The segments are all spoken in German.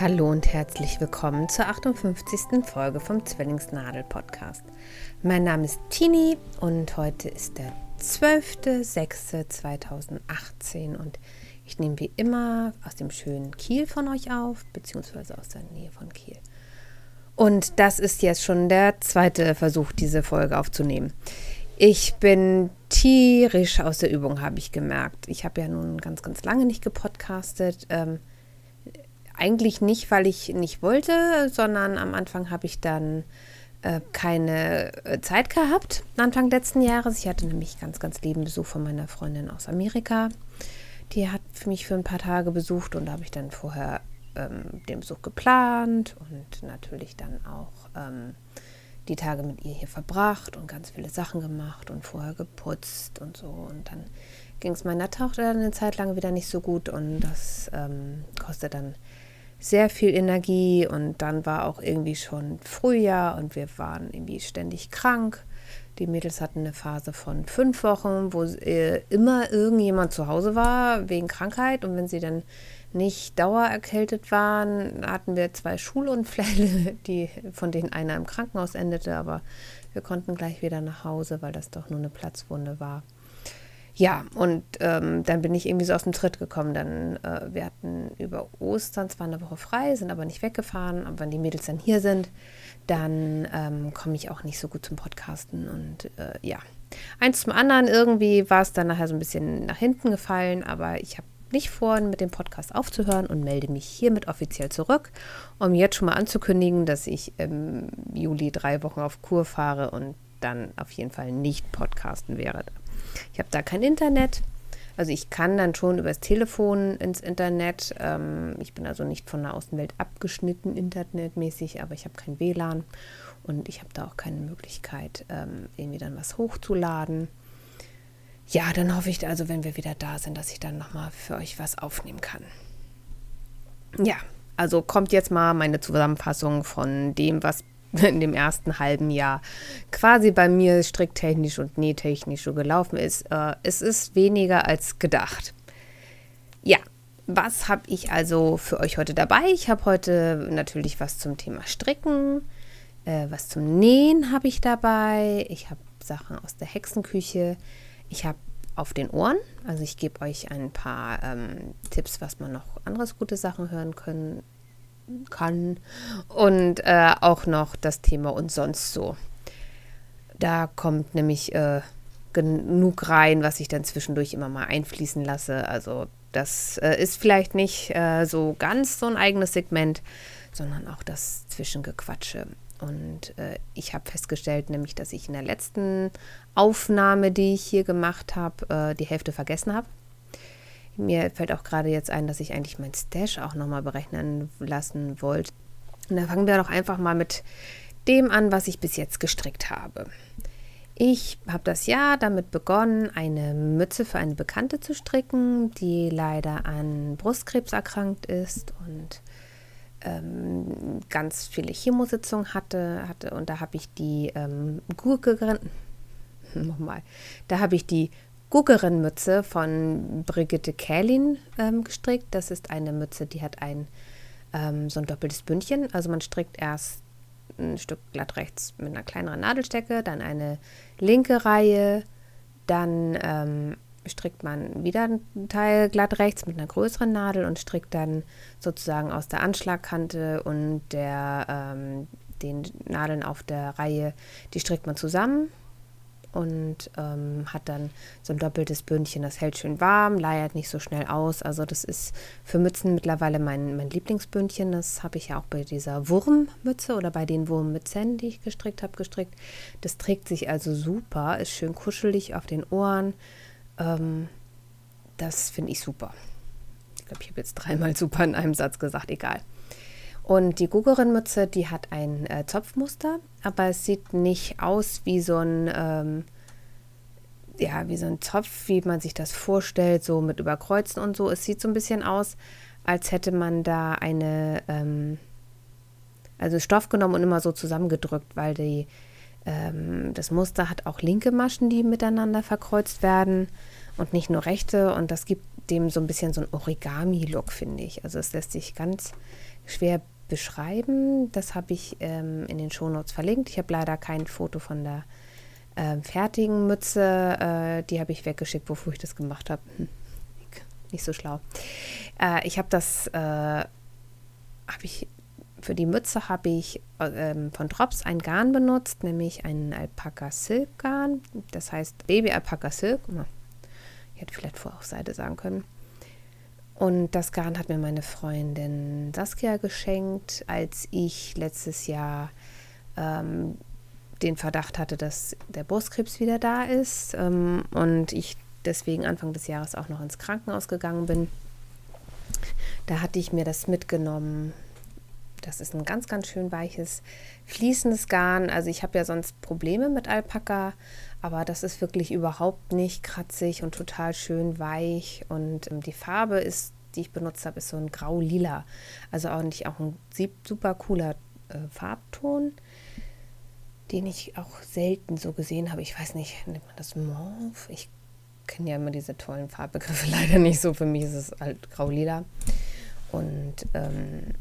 Hallo und herzlich willkommen zur 58. Folge vom Zwillingsnadel Podcast. Mein Name ist Tini und heute ist der 12.06.2018 und ich nehme wie immer aus dem schönen Kiel von euch auf, beziehungsweise aus der Nähe von Kiel. Und das ist jetzt schon der zweite Versuch, diese Folge aufzunehmen. Ich bin tierisch aus der Übung, habe ich gemerkt. Ich habe ja nun ganz, ganz lange nicht gepodcastet. Ähm, eigentlich nicht, weil ich nicht wollte, sondern am Anfang habe ich dann äh, keine äh, Zeit gehabt, Anfang letzten Jahres. Ich hatte nämlich ganz, ganz lieben Besuch von meiner Freundin aus Amerika. Die hat mich für ein paar Tage besucht und da habe ich dann vorher ähm, den Besuch geplant und natürlich dann auch ähm, die Tage mit ihr hier verbracht und ganz viele Sachen gemacht und vorher geputzt und so. Und dann ging es meiner Tochter eine Zeit lang wieder nicht so gut und das ähm, kostet dann sehr viel Energie und dann war auch irgendwie schon Frühjahr und wir waren irgendwie ständig krank. Die Mädels hatten eine Phase von fünf Wochen, wo äh, immer irgendjemand zu Hause war wegen Krankheit und wenn sie dann nicht dauererkältet waren, hatten wir zwei Schulunfälle, die, von denen einer im Krankenhaus endete, aber wir konnten gleich wieder nach Hause, weil das doch nur eine Platzwunde war. Ja, und ähm, dann bin ich irgendwie so aus dem Tritt gekommen. Dann, äh, wir hatten über Ostern zwar eine Woche frei, sind aber nicht weggefahren. Aber wenn die Mädels dann hier sind, dann ähm, komme ich auch nicht so gut zum Podcasten. Und äh, ja, eins zum anderen, irgendwie war es dann nachher so ein bisschen nach hinten gefallen. Aber ich habe nicht vor, mit dem Podcast aufzuhören und melde mich hiermit offiziell zurück, um jetzt schon mal anzukündigen, dass ich im Juli drei Wochen auf Kur fahre und dann auf jeden Fall nicht podcasten werde. Ich habe da kein Internet. Also ich kann dann schon übers Telefon ins Internet. Ähm, ich bin also nicht von der Außenwelt abgeschnitten internetmäßig, aber ich habe kein WLAN und ich habe da auch keine Möglichkeit, ähm, irgendwie dann was hochzuladen. Ja, dann hoffe ich also, wenn wir wieder da sind, dass ich dann nochmal für euch was aufnehmen kann. Ja, also kommt jetzt mal meine Zusammenfassung von dem, was in dem ersten halben Jahr quasi bei mir stricktechnisch und nähtechnisch so gelaufen ist. Äh, es ist weniger als gedacht. Ja, was habe ich also für euch heute dabei? Ich habe heute natürlich was zum Thema Stricken, äh, was zum Nähen habe ich dabei. Ich habe Sachen aus der Hexenküche. Ich habe auf den Ohren, also ich gebe euch ein paar ähm, Tipps, was man noch anderes gute Sachen hören können kann. Und äh, auch noch das Thema und sonst so. Da kommt nämlich äh, genug rein, was ich dann zwischendurch immer mal einfließen lasse. Also das äh, ist vielleicht nicht äh, so ganz so ein eigenes Segment, sondern auch das Zwischengequatsche. Und äh, ich habe festgestellt, nämlich, dass ich in der letzten Aufnahme, die ich hier gemacht habe, äh, die Hälfte vergessen habe. Mir fällt auch gerade jetzt ein, dass ich eigentlich mein Stash auch nochmal berechnen lassen wollte. Und da fangen wir doch einfach mal mit dem an, was ich bis jetzt gestrickt habe. Ich habe das Jahr damit begonnen, eine Mütze für eine Bekannte zu stricken, die leider an Brustkrebs erkrankt ist und ähm, ganz viele Chemositzungen hatte, hatte. Und da habe ich die ähm, Gurke, nochmal, da habe ich die Guggerin-Mütze von Brigitte Kählin ähm, gestrickt. Das ist eine Mütze, die hat ein ähm, so ein doppeltes Bündchen. Also man strickt erst ein Stück glatt rechts mit einer kleineren Nadelstecke, dann eine linke Reihe, dann ähm, strickt man wieder ein Teil glatt rechts mit einer größeren Nadel und strickt dann sozusagen aus der Anschlagkante und der, ähm, den Nadeln auf der Reihe, die strickt man zusammen und ähm, hat dann so ein doppeltes Bündchen. Das hält schön warm, leiert nicht so schnell aus. Also das ist für Mützen mittlerweile mein, mein Lieblingsbündchen. Das habe ich ja auch bei dieser Wurmmütze oder bei den Wurmmützen, die ich gestrickt habe, gestrickt. Das trägt sich also super, ist schön kuschelig auf den Ohren. Ähm, das finde ich super. Ich glaube, ich habe jetzt dreimal super in einem Satz gesagt, egal. Und die Gugerin-Mütze, die hat ein äh, Zopfmuster, aber es sieht nicht aus wie so ein, ähm, ja, wie so ein Zopf, wie man sich das vorstellt, so mit Überkreuzen und so. Es sieht so ein bisschen aus, als hätte man da eine, ähm, also Stoff genommen und immer so zusammengedrückt, weil die, das Muster hat auch linke Maschen, die miteinander verkreuzt werden und nicht nur rechte. Und das gibt dem so ein bisschen so ein Origami-Look, finde ich. Also es lässt sich ganz schwer beschreiben. Das habe ich ähm, in den Shownotes verlinkt. Ich habe leider kein Foto von der äh, fertigen Mütze. Äh, die habe ich weggeschickt, wofür ich das gemacht habe. Hm. Nicht so schlau. Äh, ich habe das, äh, habe ich, für die Mütze habe ich ähm, von Drops ein Garn benutzt, nämlich ein Alpaka Silk Garn. Das heißt Baby Alpaka Silk. Ich hätte vielleicht vorher auf Seite sagen können. Und das Garn hat mir meine Freundin Saskia geschenkt, als ich letztes Jahr ähm, den Verdacht hatte, dass der Brustkrebs wieder da ist ähm, und ich deswegen Anfang des Jahres auch noch ins Krankenhaus gegangen bin. Da hatte ich mir das mitgenommen. Das ist ein ganz, ganz schön weiches, fließendes Garn. Also ich habe ja sonst Probleme mit Alpaka, aber das ist wirklich überhaupt nicht kratzig und total schön weich. Und ähm, die Farbe ist, die ich benutzt habe, ist so ein grau-lila. Also auch nicht auch ein super cooler äh, Farbton, den ich auch selten so gesehen habe. Ich weiß nicht, nennt man das Mauve? Ich kenne ja immer diese tollen Farbbegriffe leider nicht so. Für mich ist es halt grau-lila. Und ähm,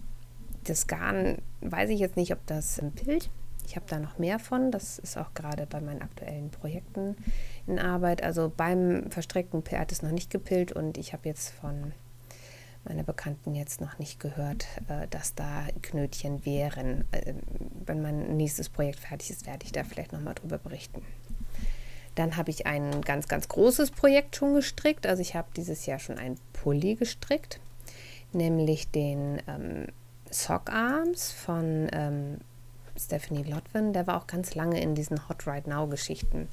das Garn weiß ich jetzt nicht, ob das im Bild ich habe da noch mehr von. Das ist auch gerade bei meinen aktuellen Projekten in Arbeit. Also beim verstreckten PR hat es noch nicht gepillt und ich habe jetzt von meiner Bekannten jetzt noch nicht gehört, äh, dass da Knötchen wären. Äh, wenn mein nächstes Projekt fertig ist, werde ich da vielleicht nochmal drüber berichten. Dann habe ich ein ganz, ganz großes Projekt schon gestrickt. Also ich habe dieses Jahr schon ein Pulli gestrickt, nämlich den ähm, Sock Arms von ähm, Stephanie Lotwin, der war auch ganz lange in diesen Hot Right Now Geschichten.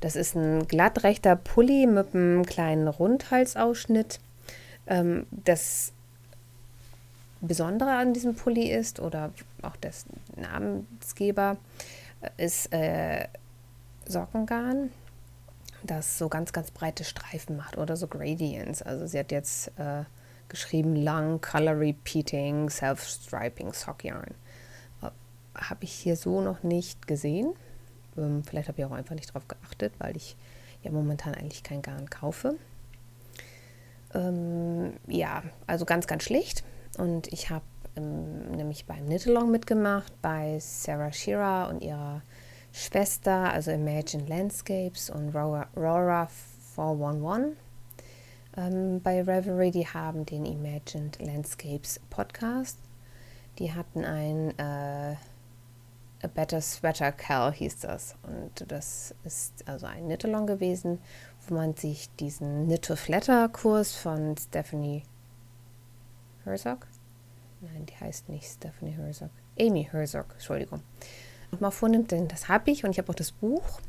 Das ist ein glattrechter Pulli mit einem kleinen Rundhalsausschnitt. Ähm, das Besondere an diesem Pulli ist, oder auch das Namensgeber, ist äh, Sockengarn, das so ganz, ganz breite Streifen macht oder so Gradients. Also sie hat jetzt äh, geschrieben Long Color Repeating Self-Striping Sock Yarn habe ich hier so noch nicht gesehen. Ähm, vielleicht habe ich auch einfach nicht darauf geachtet, weil ich ja momentan eigentlich kein Garn kaufe. Ähm, ja, also ganz, ganz schlicht. Und ich habe ähm, nämlich beim Knit-Along mitgemacht, bei Sarah Shearer und ihrer Schwester, also Imagine Landscapes und Rora, Rora 411. Ähm, bei Reverie, die haben den Imagined Landscapes Podcast. Die hatten ein äh, A Better Sweater Cal hieß das. Und das ist also ein Knit-Along gewesen, wo man sich diesen Knit-to-Flatter-Kurs von Stephanie Herzog, nein, die heißt nicht Stephanie Herzog, Amy Herzog, Entschuldigung, nochmal vornimmt, denn das habe ich und ich habe auch das Buch.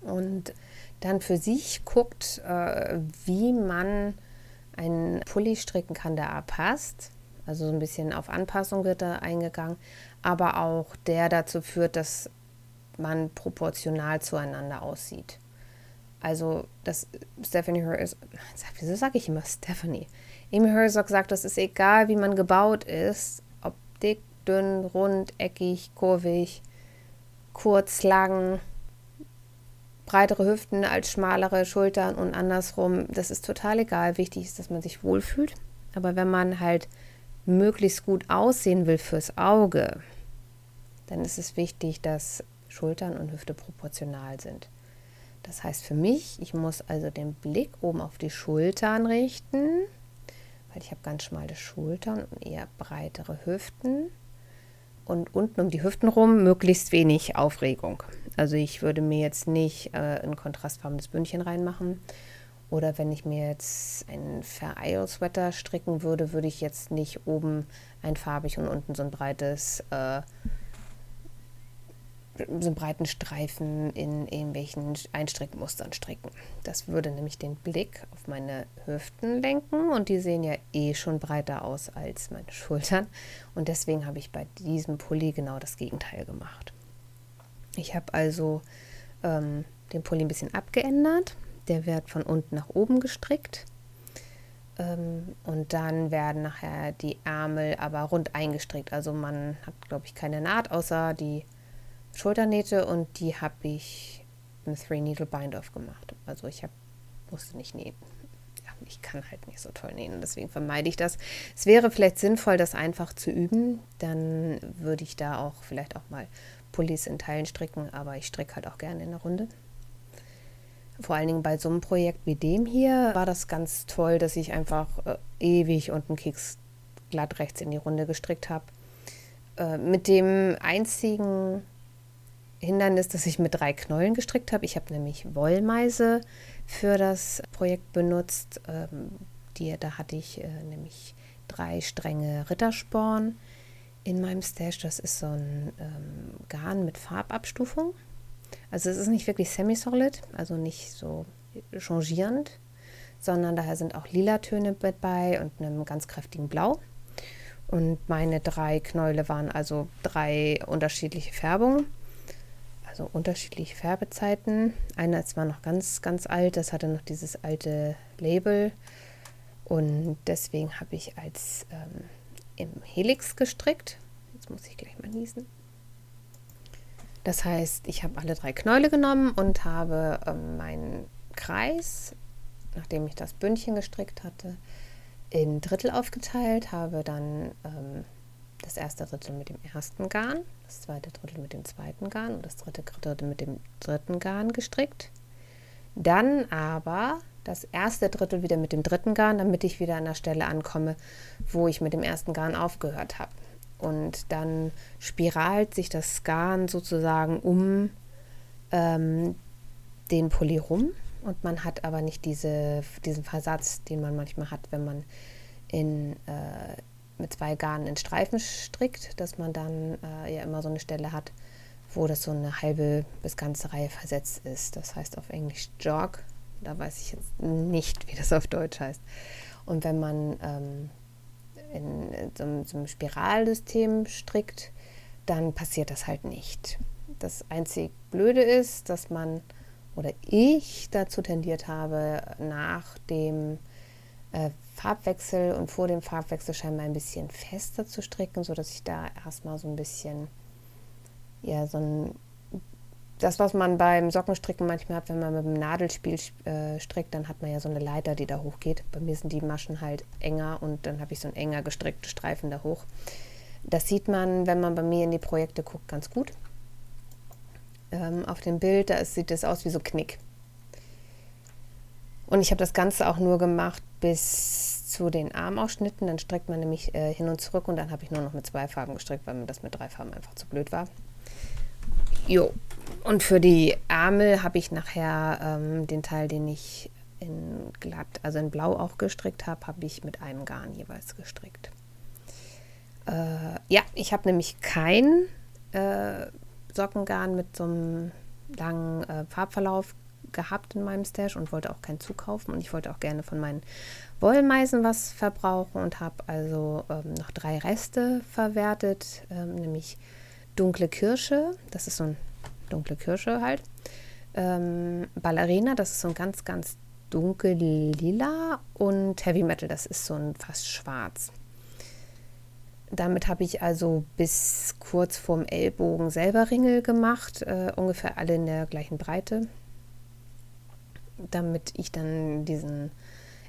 Und dann für sich guckt, äh, wie man einen Pulli stricken kann, der passt. Also so ein bisschen auf Anpassung wird da eingegangen, aber auch der dazu führt, dass man proportional zueinander aussieht. Also, das Stephanie Herzog, wieso sage ich immer Stephanie? Amy Herzog sagt, das ist egal, wie man gebaut ist, ob dick, dünn, rund, eckig, kurvig, kurz, lang, breitere Hüften als schmalere Schultern und andersrum. Das ist total egal. Wichtig ist, dass man sich wohlfühlt. Aber wenn man halt möglichst gut aussehen will fürs Auge, dann ist es wichtig, dass Schultern und Hüfte proportional sind. Das heißt für mich, ich muss also den Blick oben auf die Schultern richten, weil ich habe ganz schmale Schultern und eher breitere Hüften. Und unten um die Hüften rum möglichst wenig Aufregung. Also ich würde mir jetzt nicht äh, ein kontrastfarbenes Bündchen reinmachen. Oder wenn ich mir jetzt einen Vereil-Sweater stricken würde, würde ich jetzt nicht oben einfarbig und unten so ein breites äh, so einen breiten Streifen in irgendwelchen Einstrickmustern stricken. Das würde nämlich den Blick auf meine Hüften lenken und die sehen ja eh schon breiter aus als meine Schultern. Und deswegen habe ich bei diesem Pulli genau das Gegenteil gemacht. Ich habe also ähm, den Pulli ein bisschen abgeändert. Der wird von unten nach oben gestrickt. Ähm, und dann werden nachher die Ärmel aber rund eingestrickt. Also man hat, glaube ich, keine Naht, außer die Schulternähte und die habe ich im Three Needle Bind Off gemacht. Also ich hab, musste nicht nähen. Ja. ich kann halt nicht so toll nähen deswegen vermeide ich das. Es wäre vielleicht sinnvoll, das einfach zu üben. Dann würde ich da auch vielleicht auch mal Pullis in Teilen stricken, aber ich stricke halt auch gerne in der Runde. Vor allen Dingen bei so einem Projekt wie dem hier war das ganz toll, dass ich einfach äh, ewig und einen Keks glatt rechts in die Runde gestrickt habe. Äh, mit dem einzigen Hindernis, dass ich mit drei Knollen gestrickt habe. Ich habe nämlich Wollmeise für das Projekt benutzt. Ähm, die, da hatte ich äh, nämlich drei Stränge Rittersporn in meinem Stash. Das ist so ein ähm, Garn mit Farbabstufung. Also es ist nicht wirklich semi-solid, also nicht so changierend, sondern daher sind auch lila Töne mit bei und einem ganz kräftigen Blau. Und meine drei Knäule waren also drei unterschiedliche Färbungen, also unterschiedliche Färbezeiten. Einer ist zwar noch ganz, ganz alt, das hatte noch dieses alte Label. Und deswegen habe ich als ähm, im Helix gestrickt. Jetzt muss ich gleich mal niesen. Das heißt, ich habe alle drei Knäule genommen und habe ähm, meinen Kreis, nachdem ich das Bündchen gestrickt hatte, in Drittel aufgeteilt, habe dann ähm, das erste Drittel mit dem ersten Garn, das zweite Drittel mit dem zweiten Garn und das dritte Drittel mit dem dritten Garn gestrickt. Dann aber das erste Drittel wieder mit dem dritten Garn, damit ich wieder an der Stelle ankomme, wo ich mit dem ersten Garn aufgehört habe. Und dann spiralt sich das Garn sozusagen um ähm, den Pulli rum und man hat aber nicht diese, diesen Versatz, den man manchmal hat, wenn man in, äh, mit zwei Garnen in Streifen strickt, dass man dann äh, ja immer so eine Stelle hat, wo das so eine halbe bis ganze Reihe versetzt ist. Das heißt auf Englisch Jog. Da weiß ich jetzt nicht, wie das auf Deutsch heißt. Und wenn man ähm, in, in so, einem Spiralsystem strickt, dann passiert das halt nicht. Das einzig Blöde ist, dass man oder ich dazu tendiert habe, nach dem äh, Farbwechsel und vor dem Farbwechsel scheinbar ein bisschen fester zu stricken, sodass ich da erstmal so ein bisschen, ja, so ein das, was man beim Sockenstricken manchmal hat, wenn man mit dem Nadelspiel äh, strickt, dann hat man ja so eine Leiter, die da hochgeht. Bei mir sind die Maschen halt enger und dann habe ich so einen enger gestrickten Streifen da hoch. Das sieht man, wenn man bei mir in die Projekte guckt, ganz gut. Ähm, auf dem Bild, da ist, sieht das aus wie so Knick. Und ich habe das Ganze auch nur gemacht bis zu den Armausschnitten. Dann streckt man nämlich äh, hin und zurück und dann habe ich nur noch mit zwei Farben gestrickt, weil mir das mit drei Farben einfach zu blöd war. Jo, und für die Ärmel habe ich nachher ähm, den Teil, den ich in glatt, also in blau auch gestrickt habe, habe ich mit einem Garn jeweils gestrickt. Äh, ja, ich habe nämlich kein äh, Sockengarn mit so einem langen äh, Farbverlauf gehabt in meinem Stash und wollte auch keinen zukaufen und ich wollte auch gerne von meinen Wollmeisen was verbrauchen und habe also ähm, noch drei Reste verwertet, ähm, nämlich dunkle Kirsche, das ist so ein dunkle Kirsche halt. Ähm, Ballerina, das ist so ein ganz, ganz dunkel lila und Heavy Metal, das ist so ein fast schwarz. Damit habe ich also bis kurz vorm Ellbogen selber Ringel gemacht, äh, ungefähr alle in der gleichen Breite, damit ich dann diesen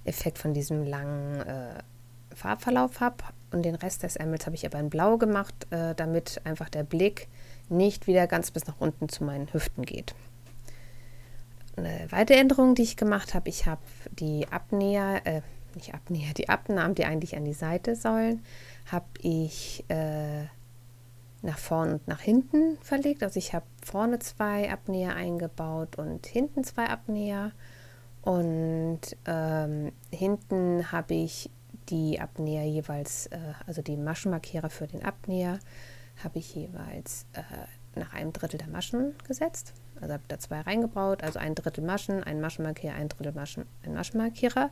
Effekt von diesem langen äh, Farbverlauf habe. Und den Rest des Ärmels habe ich aber in Blau gemacht, äh, damit einfach der Blick nicht wieder ganz bis nach unten zu meinen Hüften geht. Eine weitere Änderung, die ich gemacht habe, ich habe die Abnäher, äh, nicht Abnäher, die Abnahmen, die eigentlich an die Seite sollen, habe ich äh, nach vorn und nach hinten verlegt. Also ich habe vorne zwei Abnäher eingebaut und hinten zwei Abnäher. Und ähm, hinten habe ich die Abnäher jeweils, äh, also die Maschenmarkierer für den Abnäher, habe ich jeweils äh, nach einem Drittel der Maschen gesetzt. Also habe da zwei reingebaut, also ein Drittel Maschen, ein Maschenmarkierer, ein Drittel Maschen, ein Maschenmarkierer.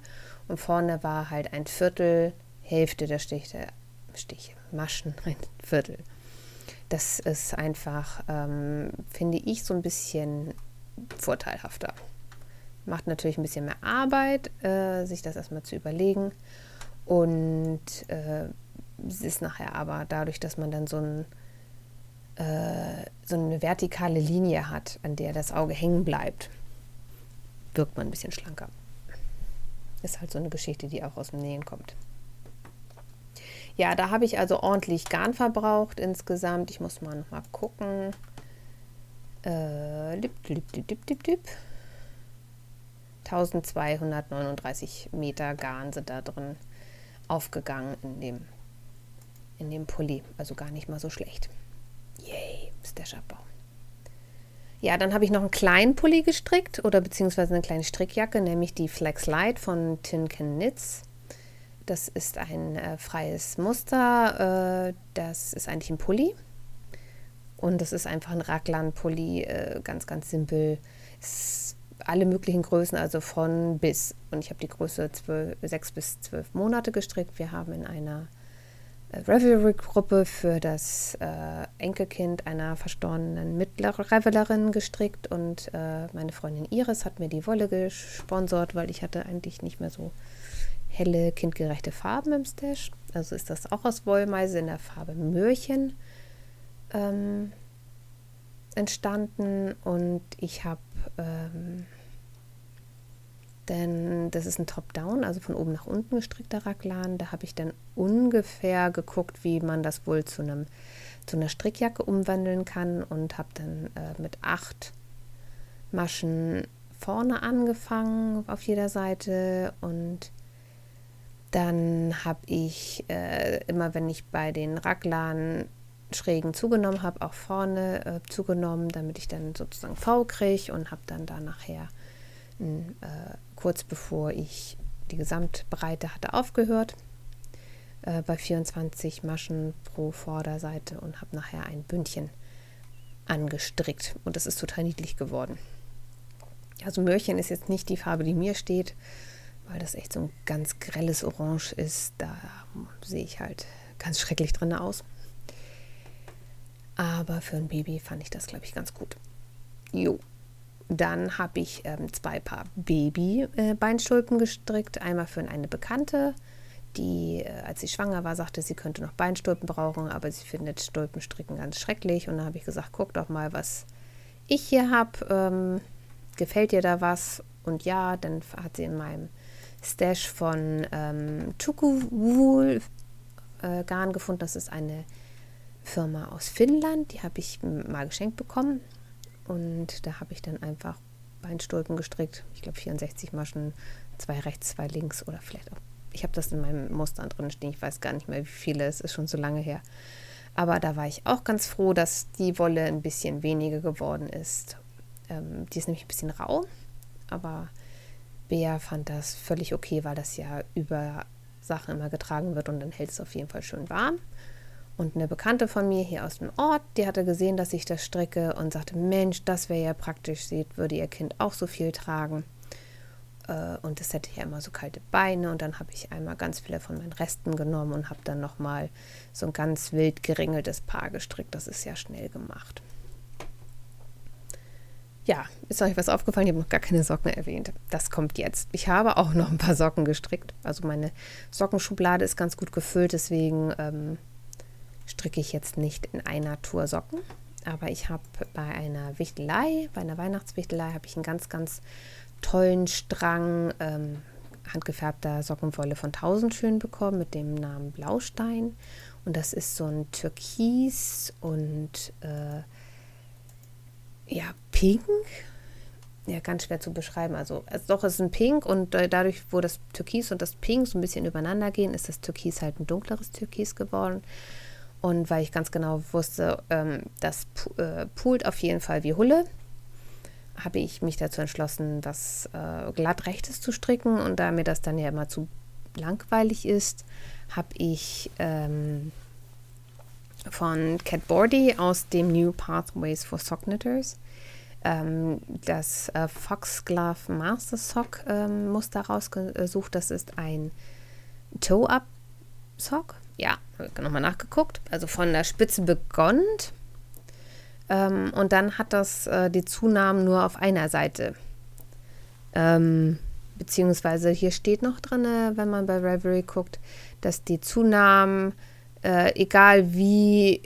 Und vorne war halt ein Viertel, Hälfte der Stiche, Stiche, Maschen, ein Viertel. Das ist einfach, ähm, finde ich, so ein bisschen vorteilhafter. Macht natürlich ein bisschen mehr Arbeit, äh, sich das erstmal zu überlegen. Und äh, es ist nachher aber dadurch, dass man dann so, ein, äh, so eine vertikale Linie hat, an der das Auge hängen bleibt, wirkt man ein bisschen schlanker. Ist halt so eine Geschichte, die auch aus dem Nähen kommt. Ja, da habe ich also ordentlich Garn verbraucht insgesamt. Ich muss mal noch mal gucken. Äh, lip, lip, lip. 1239 Meter Garn sind da drin aufgegangen in dem, in dem Pulli. Also gar nicht mal so schlecht. Yay, Stash-Abbau. Ja, dann habe ich noch einen kleinen Pulli gestrickt oder beziehungsweise eine kleine Strickjacke, nämlich die Flex Light von Tin Can Knits. Das ist ein äh, freies Muster. Äh, das ist eigentlich ein Pulli. Und das ist einfach ein Raglan-Pulli, äh, ganz, ganz simpel. Ist alle möglichen Größen, also von bis. Und ich habe die Größe 12, 6 bis 12 Monate gestrickt. Wir haben in einer äh, Revelry-Gruppe für das äh, Enkelkind einer verstorbenen Mitrevelerin gestrickt und äh, meine Freundin Iris hat mir die Wolle gesponsert, weil ich hatte eigentlich nicht mehr so helle, kindgerechte Farben im Stash. Also ist das auch aus Wollmeise in der Farbe Möhrchen ähm, entstanden. Und ich habe, ähm, denn das ist ein Top-Down, also von oben nach unten gestrickter Raglan. Da habe ich dann ungefähr geguckt, wie man das wohl zu einem zu einer Strickjacke umwandeln kann und habe dann äh, mit acht Maschen vorne angefangen auf jeder Seite und dann habe ich äh, immer, wenn ich bei den Raglan schrägen zugenommen habe, auch vorne äh, zugenommen, damit ich dann sozusagen V kriege und habe dann da nachher äh, kurz bevor ich die Gesamtbreite hatte aufgehört äh, bei 24 Maschen pro Vorderseite und habe nachher ein Bündchen angestrickt und das ist total niedlich geworden. Also Möhrchen ist jetzt nicht die Farbe, die mir steht weil das echt so ein ganz grelles Orange ist. Da sehe ich halt ganz schrecklich drin aus. Aber für ein Baby fand ich das, glaube ich, ganz gut. Jo. Dann habe ich ähm, zwei Paar Baby-Beinstulpen äh, gestrickt. Einmal für eine Bekannte, die, äh, als sie schwanger war, sagte, sie könnte noch Beinstulpen brauchen, aber sie findet Stulpenstricken ganz schrecklich. Und dann habe ich gesagt, guck doch mal, was ich hier habe. Ähm, gefällt dir da was? Und ja, dann hat sie in meinem Stash von ähm, Tukuwool äh, Garn gefunden. Das ist eine Firma aus Finnland. Die habe ich mal geschenkt bekommen. Und da habe ich dann einfach Beinstulpen gestrickt. Ich glaube 64 Maschen, zwei rechts, zwei links oder vielleicht auch. Ich habe das in meinem Muster drin stehen. Ich weiß gar nicht mehr, wie viele. Es ist schon so lange her. Aber da war ich auch ganz froh, dass die Wolle ein bisschen weniger geworden ist. Ähm, die ist nämlich ein bisschen rau, aber Bea fand das völlig okay, weil das ja über Sachen immer getragen wird und dann hält es auf jeden Fall schön warm. Und eine Bekannte von mir hier aus dem Ort, die hatte gesehen, dass ich das stricke und sagte, Mensch, das wäre ja praktisch, sie würde ihr Kind auch so viel tragen. Äh, und es hätte ja immer so kalte Beine. Und dann habe ich einmal ganz viele von meinen Resten genommen und habe dann nochmal so ein ganz wild geringeltes Paar gestrickt. Das ist ja schnell gemacht. Ja, ist euch was aufgefallen? Ich habe noch gar keine Socken erwähnt. Das kommt jetzt. Ich habe auch noch ein paar Socken gestrickt. Also meine Sockenschublade ist ganz gut gefüllt, deswegen ähm, stricke ich jetzt nicht in einer Tour Socken. Aber ich habe bei einer Wichtelei, bei einer Weihnachtswichtelei, habe ich einen ganz, ganz tollen Strang ähm, handgefärbter Sockenwolle von Tausendschön bekommen mit dem Namen Blaustein. Und das ist so ein Türkis und äh, ja, pink. Ja, ganz schwer zu beschreiben. Also, es, doch, es ist ein Pink und dadurch, wo das Türkis und das Pink so ein bisschen übereinander gehen, ist das Türkis halt ein dunkleres Türkis geworden. Und weil ich ganz genau wusste, ähm, das äh, poolt auf jeden Fall wie Hulle, habe ich mich dazu entschlossen, das äh, glatt rechtes zu stricken. Und da mir das dann ja immer zu langweilig ist, habe ich ähm, von Cat Bordy aus dem New Pathways for Sock Knitters ähm, das äh, Foxglove Master Sock ähm, Muster rausgesucht. Das ist ein Toe-Up Sock. Ja, nochmal nachgeguckt. Also von der Spitze begonnen. Ähm, und dann hat das äh, die Zunahmen nur auf einer Seite. Ähm, beziehungsweise hier steht noch drin, wenn man bei Reverie guckt, dass die Zunahmen, äh, egal wie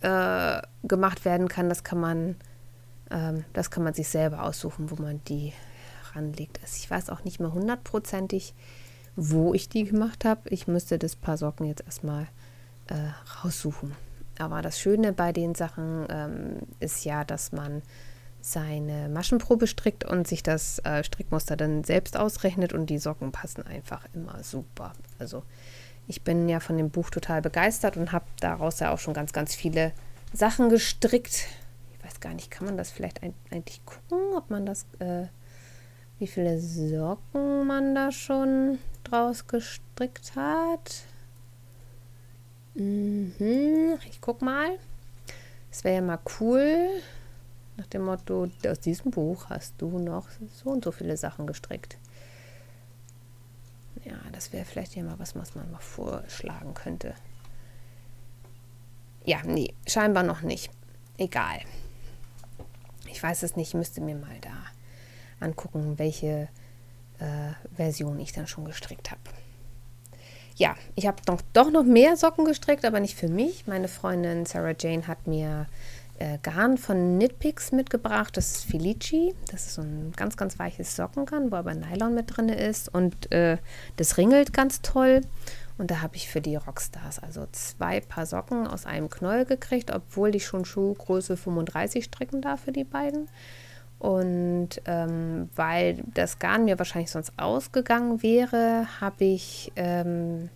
äh, gemacht werden kann, das kann man ähm, das kann man sich selber aussuchen, wo man die ranlegt. Also ich weiß auch nicht mehr hundertprozentig, wo ich die gemacht habe. Ich müsste das Paar Socken jetzt erstmal äh, raussuchen. Aber das Schöne bei den Sachen ähm, ist ja, dass man seine Maschenprobe strickt und sich das äh, Strickmuster dann selbst ausrechnet und die Socken passen einfach immer super. Also ich bin ja von dem Buch total begeistert und habe daraus ja auch schon ganz, ganz viele Sachen gestrickt. Weiß gar nicht, kann man das vielleicht eigentlich gucken, ob man das, äh, wie viele Socken man da schon draus gestrickt hat? Mhm, ich guck mal. Es wäre ja mal cool, nach dem Motto, aus diesem Buch hast du noch so und so viele Sachen gestrickt. Ja, das wäre vielleicht ja mal was, was man mal vorschlagen könnte. Ja, nee, scheinbar noch nicht. Egal. Ich weiß es nicht, müsste mir mal da angucken, welche äh, Version ich dann schon gestrickt habe. Ja, ich habe doch, doch noch mehr Socken gestrickt, aber nicht für mich. Meine Freundin Sarah Jane hat mir äh, Garn von Knitpicks mitgebracht. Das ist Felici. Das ist so ein ganz, ganz weiches Sockengarn, wo aber Nylon mit drin ist. Und äh, das ringelt ganz toll. Und da habe ich für die Rockstars also zwei Paar Socken aus einem Knäuel gekriegt, obwohl ich schon Schuhgröße 35 stricken darf für die beiden. Und ähm, weil das Garn mir wahrscheinlich sonst ausgegangen wäre, habe ich ähm,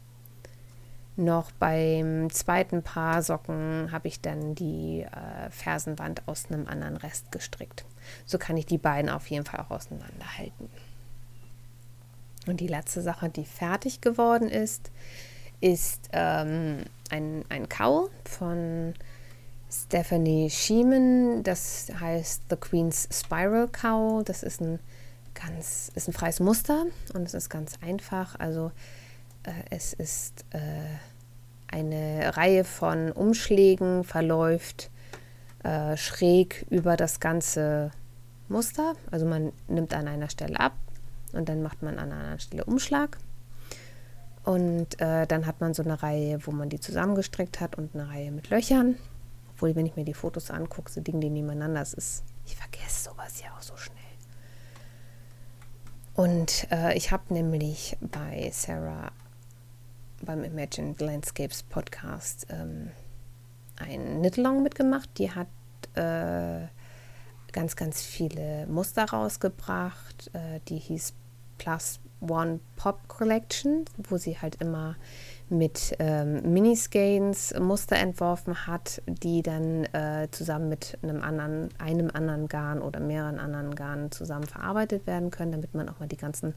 noch beim zweiten Paar Socken habe ich dann die äh, Fersenwand aus einem anderen Rest gestrickt. So kann ich die beiden auf jeden Fall auch auseinanderhalten. Und die letzte Sache, die fertig geworden ist, ist ähm, ein, ein Kau von Stephanie Schiemen. Das heißt The Queen's Spiral Cow. Das ist ein ganz, ist ein freies Muster und es ist ganz einfach. Also äh, es ist äh, eine Reihe von Umschlägen, verläuft äh, schräg über das ganze Muster. Also man nimmt an einer Stelle ab und dann macht man an einer Stelle Umschlag. Und äh, dann hat man so eine Reihe, wo man die zusammengestrickt hat und eine Reihe mit Löchern. Obwohl, wenn ich mir die Fotos angucke, so Dinge die nebeneinander. Das ist, ich vergesse sowas ja auch so schnell. Und äh, ich habe nämlich bei Sarah beim Imagined Landscapes Podcast ähm, ein Knit-Along mitgemacht. Die hat äh, ganz, ganz viele Muster rausgebracht. Äh, die hieß Plus One Pop Collection, wo sie halt immer mit ähm, Miniskeins Muster entworfen hat, die dann äh, zusammen mit einem anderen, einem anderen Garn oder mehreren anderen Garnen zusammen verarbeitet werden können, damit man auch mal die ganzen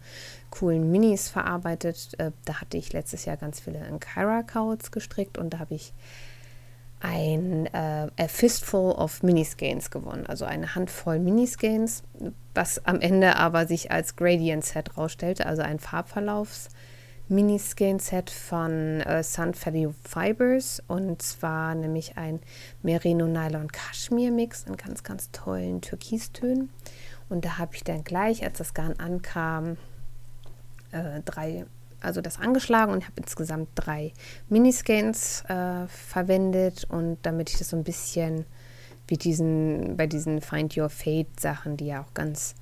coolen Minis verarbeitet. Äh, da hatte ich letztes Jahr ganz viele in Kyra Coats gestrickt und da habe ich ein äh, A Fistful of Miniskeins gewonnen, also eine Handvoll Miniskeins, was am Ende aber sich als Gradient Set rausstellte, also ein Farbverlaufs- Miniskin-Set von äh, Sun Value Fibers. Und zwar nämlich ein Merino Nylon Kaschmir Mix in ganz, ganz tollen Türkistönen. Und da habe ich dann gleich, als das Garn ankam, äh, drei, also das angeschlagen und habe insgesamt drei Miniscans äh, verwendet und damit ich das so ein bisschen wie diesen, bei diesen Find Your Fate Sachen, die ja auch ganz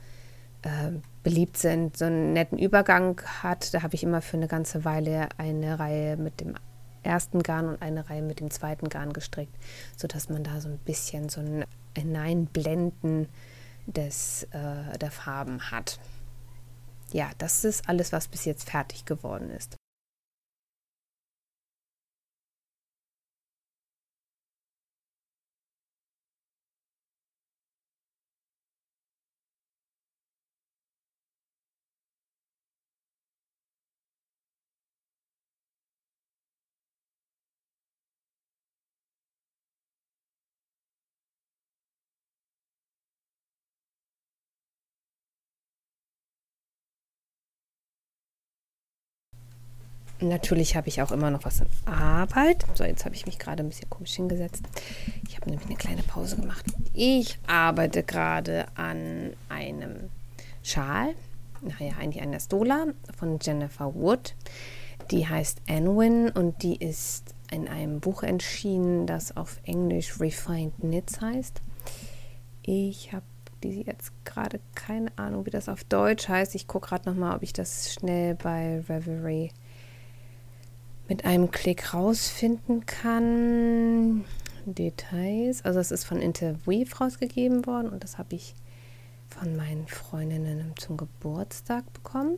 äh, beliebt sind, so einen netten Übergang hat. Da habe ich immer für eine ganze Weile eine Reihe mit dem ersten Garn und eine Reihe mit dem zweiten Garn gestrickt, sodass man da so ein bisschen so ein Hineinblenden des, äh, der Farben hat. Ja, das ist alles, was bis jetzt fertig geworden ist. Natürlich habe ich auch immer noch was in Arbeit. So, jetzt habe ich mich gerade ein bisschen komisch hingesetzt. Ich habe nämlich eine kleine Pause gemacht. Ich arbeite gerade an einem Schal, naja, eigentlich einer Stola von Jennifer Wood. Die heißt Anwin und die ist in einem Buch entschieden, das auf Englisch Refined Knits heißt. Ich habe die jetzt gerade keine Ahnung, wie das auf Deutsch heißt. Ich gucke gerade nochmal, ob ich das schnell bei Reverie mit einem Klick rausfinden kann. Details. Also es ist von Interweave rausgegeben worden und das habe ich von meinen Freundinnen zum Geburtstag bekommen.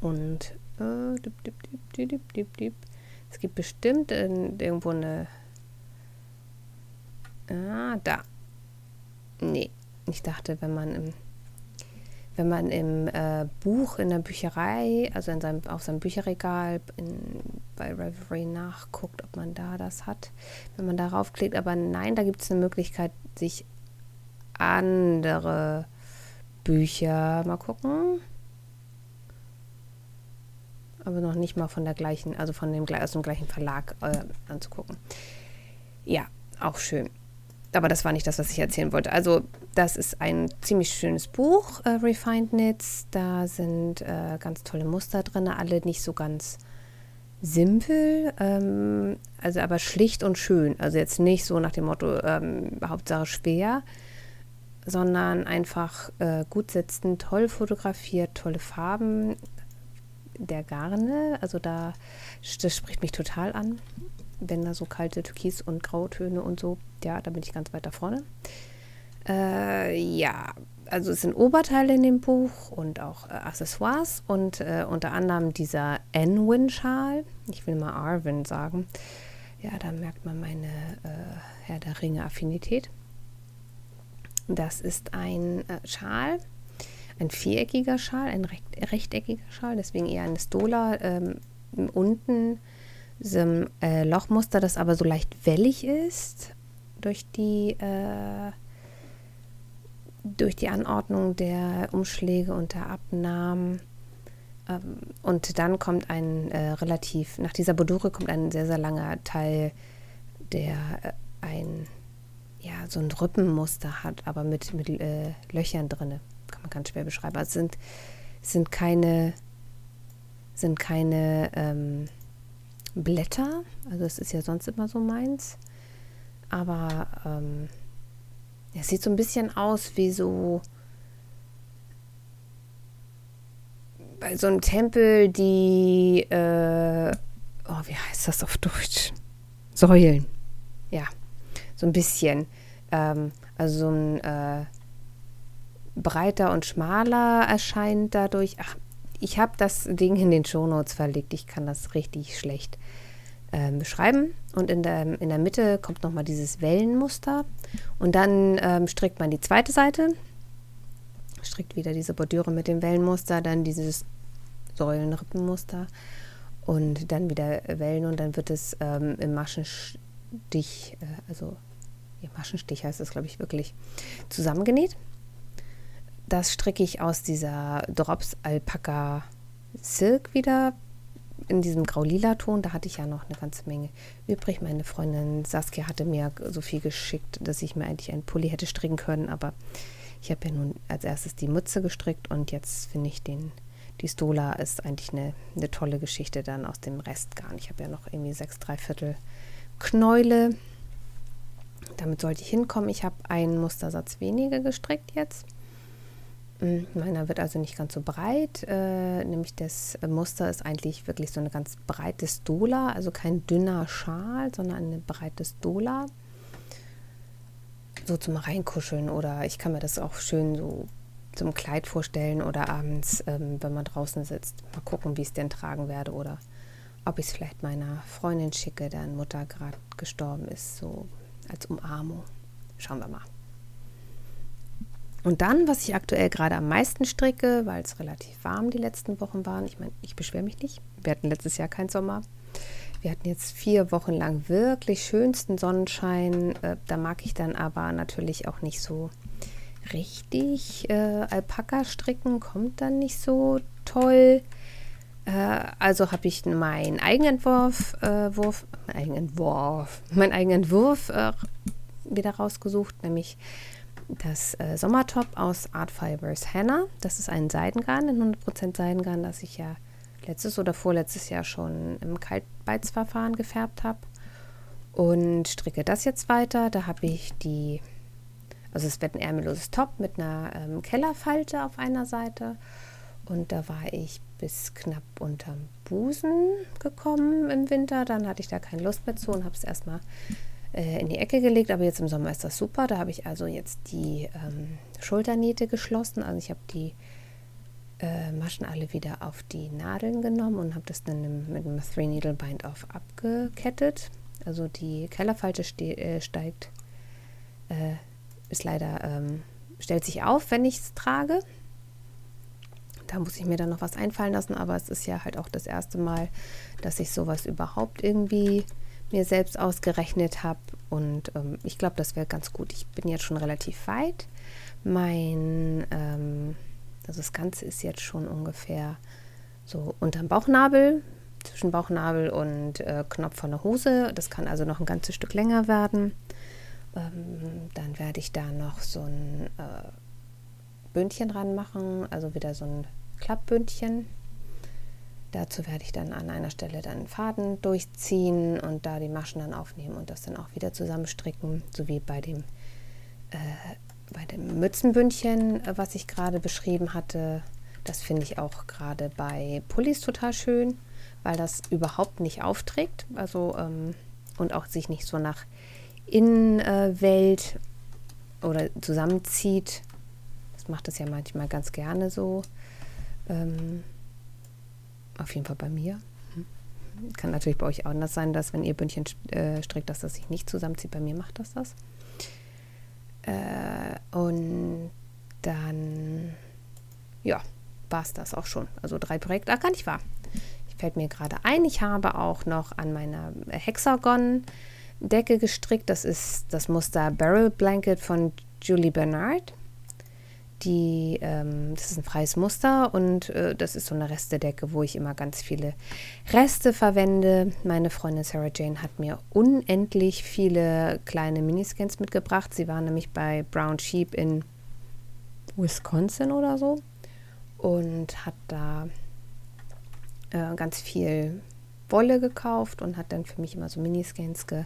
Und äh, dip, dip, dip, es gibt bestimmt in, irgendwo eine. Ah, da. Nee, ich dachte, wenn man im, wenn man im äh, Buch in der Bücherei, also in seinem, auf seinem Bücherregal in, bei Reverie nachguckt, ob man da das hat, wenn man darauf klickt. Aber nein, da gibt es eine Möglichkeit, sich andere Bücher, mal gucken, aber noch nicht mal von der gleichen, also von dem, aus dem gleichen Verlag äh, anzugucken. Ja, auch schön. Aber das war nicht das, was ich erzählen wollte. Also, das ist ein ziemlich schönes Buch, äh, Refined Knits. Da sind äh, ganz tolle Muster drin, alle nicht so ganz simpel, ähm, also aber schlicht und schön. Also jetzt nicht so nach dem Motto ähm, Hauptsache schwer, sondern einfach äh, gut sitzen, toll fotografiert, tolle Farben, der Garne, also da, das spricht mich total an, wenn da so kalte Türkis- und Grautöne und so, ja, da bin ich ganz weit da vorne. Äh, ja, also es sind Oberteile in dem Buch und auch äh, Accessoires und äh, unter anderem dieser Enwin-Schal, ich will mal Arwin sagen, ja, da merkt man meine äh, Herr der Ringe-Affinität. Das ist ein äh, Schal, ein viereckiger Schal, ein recht, rechteckiger Schal, deswegen eher eine Stola. Ähm, unten ein äh, Lochmuster, das aber so leicht wellig ist durch die, äh, durch die Anordnung der Umschläge und der Abnahmen. Ähm, und dann kommt ein äh, relativ, nach dieser Bordure kommt ein sehr, sehr langer Teil, der äh, ein, ja, so ein Rippenmuster hat, aber mit, mit äh, Löchern drinne kann man ganz schwer beschreiben. Also es sind, sind keine, sind keine ähm, Blätter, also es ist ja sonst immer so meins, aber ähm, es sieht so ein bisschen aus wie so bei so einem Tempel, die, äh, oh, wie heißt das auf Deutsch? Säulen. Ja, so ein bisschen. Ähm, also so ein äh, breiter und schmaler erscheint dadurch. Ach, ich habe das Ding in den Shownotes verlegt. Ich kann das richtig schlecht äh, beschreiben. Und in der, in der Mitte kommt nochmal dieses Wellenmuster. Und dann ähm, strickt man die zweite Seite. Strickt wieder diese Bordüre mit dem Wellenmuster, dann dieses Säulenrippenmuster und dann wieder Wellen und dann wird es ähm, im Maschenstich, äh, also ja, Maschenstich heißt es, glaube ich, wirklich, zusammengenäht. Das stricke ich aus dieser Drops Alpaka Silk wieder in diesem grau-lila Ton. Da hatte ich ja noch eine ganze Menge übrig. Meine Freundin Saskia hatte mir so viel geschickt, dass ich mir eigentlich einen Pulli hätte stricken können. Aber ich habe ja nun als erstes die Mütze gestrickt und jetzt finde ich den, die Stola ist eigentlich eine, eine tolle Geschichte dann aus dem Rest gar nicht. Ich habe ja noch irgendwie sechs, drei Viertel Knäule. Damit sollte ich hinkommen. Ich habe einen Mustersatz weniger gestrickt jetzt. Mm, meiner wird also nicht ganz so breit, äh, nämlich das Muster ist eigentlich wirklich so eine ganz breite Stola, also kein dünner Schal, sondern eine breite Stola. So zum Reinkuscheln oder ich kann mir das auch schön so zum Kleid vorstellen oder abends, ähm, wenn man draußen sitzt. Mal gucken, wie ich es denn tragen werde oder ob ich es vielleicht meiner Freundin schicke, deren Mutter gerade gestorben ist, so als Umarmung. Schauen wir mal. Und dann, was ich aktuell gerade am meisten stricke, weil es relativ warm die letzten Wochen waren. Ich meine, ich beschwere mich nicht. Wir hatten letztes Jahr keinen Sommer. Wir hatten jetzt vier Wochen lang wirklich schönsten Sonnenschein. Äh, da mag ich dann aber natürlich auch nicht so richtig. Äh, Alpaka stricken kommt dann nicht so toll. Äh, also habe ich meinen Eigenentwurf, äh, Wurf, mein Eigenentwurf, meinen Eigenentwurf äh, wieder rausgesucht, nämlich das äh, Sommertop aus Art Fibers Henna. Das ist ein Seidengarn, ein 100% Seidengarn, das ich ja letztes oder vorletztes Jahr schon im Also es wird ein ärmelloses Top mit einer ähm, Kellerfalte auf einer Seite. Und da war ich bis knapp unterm Busen gekommen im Winter. Dann hatte ich da keine Lust mehr zu und habe es erstmal äh, in die Ecke gelegt. Aber jetzt im Sommer ist das super. Da habe ich also jetzt die ähm, Schulternähte geschlossen. Also ich habe die äh, Maschen alle wieder auf die Nadeln genommen und habe das dann im, mit einem Three Needle Bind Off abgekettet. Also die Kellerfalte äh, steigt, äh, ist leider, ähm, stellt sich auf, wenn ich es trage. Da muss ich mir dann noch was einfallen lassen, aber es ist ja halt auch das erste Mal, dass ich sowas überhaupt irgendwie mir selbst ausgerechnet habe. Und ähm, ich glaube, das wäre ganz gut. Ich bin jetzt schon relativ weit. Mein ähm, also das Ganze ist jetzt schon ungefähr so unterm Bauchnabel, zwischen Bauchnabel und äh, Knopf von der Hose. Das kann also noch ein ganzes Stück länger werden. Ähm, dann werde ich da noch so ein äh, Bündchen ranmachen, also wieder so ein Klappbündchen. Dazu werde ich dann an einer Stelle dann Faden durchziehen und da die Maschen dann aufnehmen und das dann auch wieder zusammenstricken, so wie bei dem äh, bei dem Mützenbündchen, was ich gerade beschrieben hatte, das finde ich auch gerade bei Pullis total schön, weil das überhaupt nicht aufträgt. Also ähm, und auch sich nicht so nach Innenwelt äh, oder zusammenzieht. Das macht es ja manchmal ganz gerne so. Ähm, auf jeden Fall bei mir. Kann natürlich bei euch auch anders sein, dass wenn ihr Bündchen äh, strickt, dass das sich nicht zusammenzieht. Bei mir macht das das. Äh, und dann, ja, war es das auch schon. Also drei Projekte. Ah, gar nicht wahr. Ich fällt mir gerade ein, ich habe auch noch an meiner Hexagon-Decke gestrickt. Das ist das Muster Barrel Blanket von Julie Bernard. Die, ähm, das ist ein freies Muster und äh, das ist so eine Restedecke, wo ich immer ganz viele Reste verwende. Meine Freundin Sarah Jane hat mir unendlich viele kleine Miniscans mitgebracht. Sie war nämlich bei Brown Sheep in Wisconsin oder so und hat da äh, ganz viel Wolle gekauft und hat dann für mich immer so Miniscans ge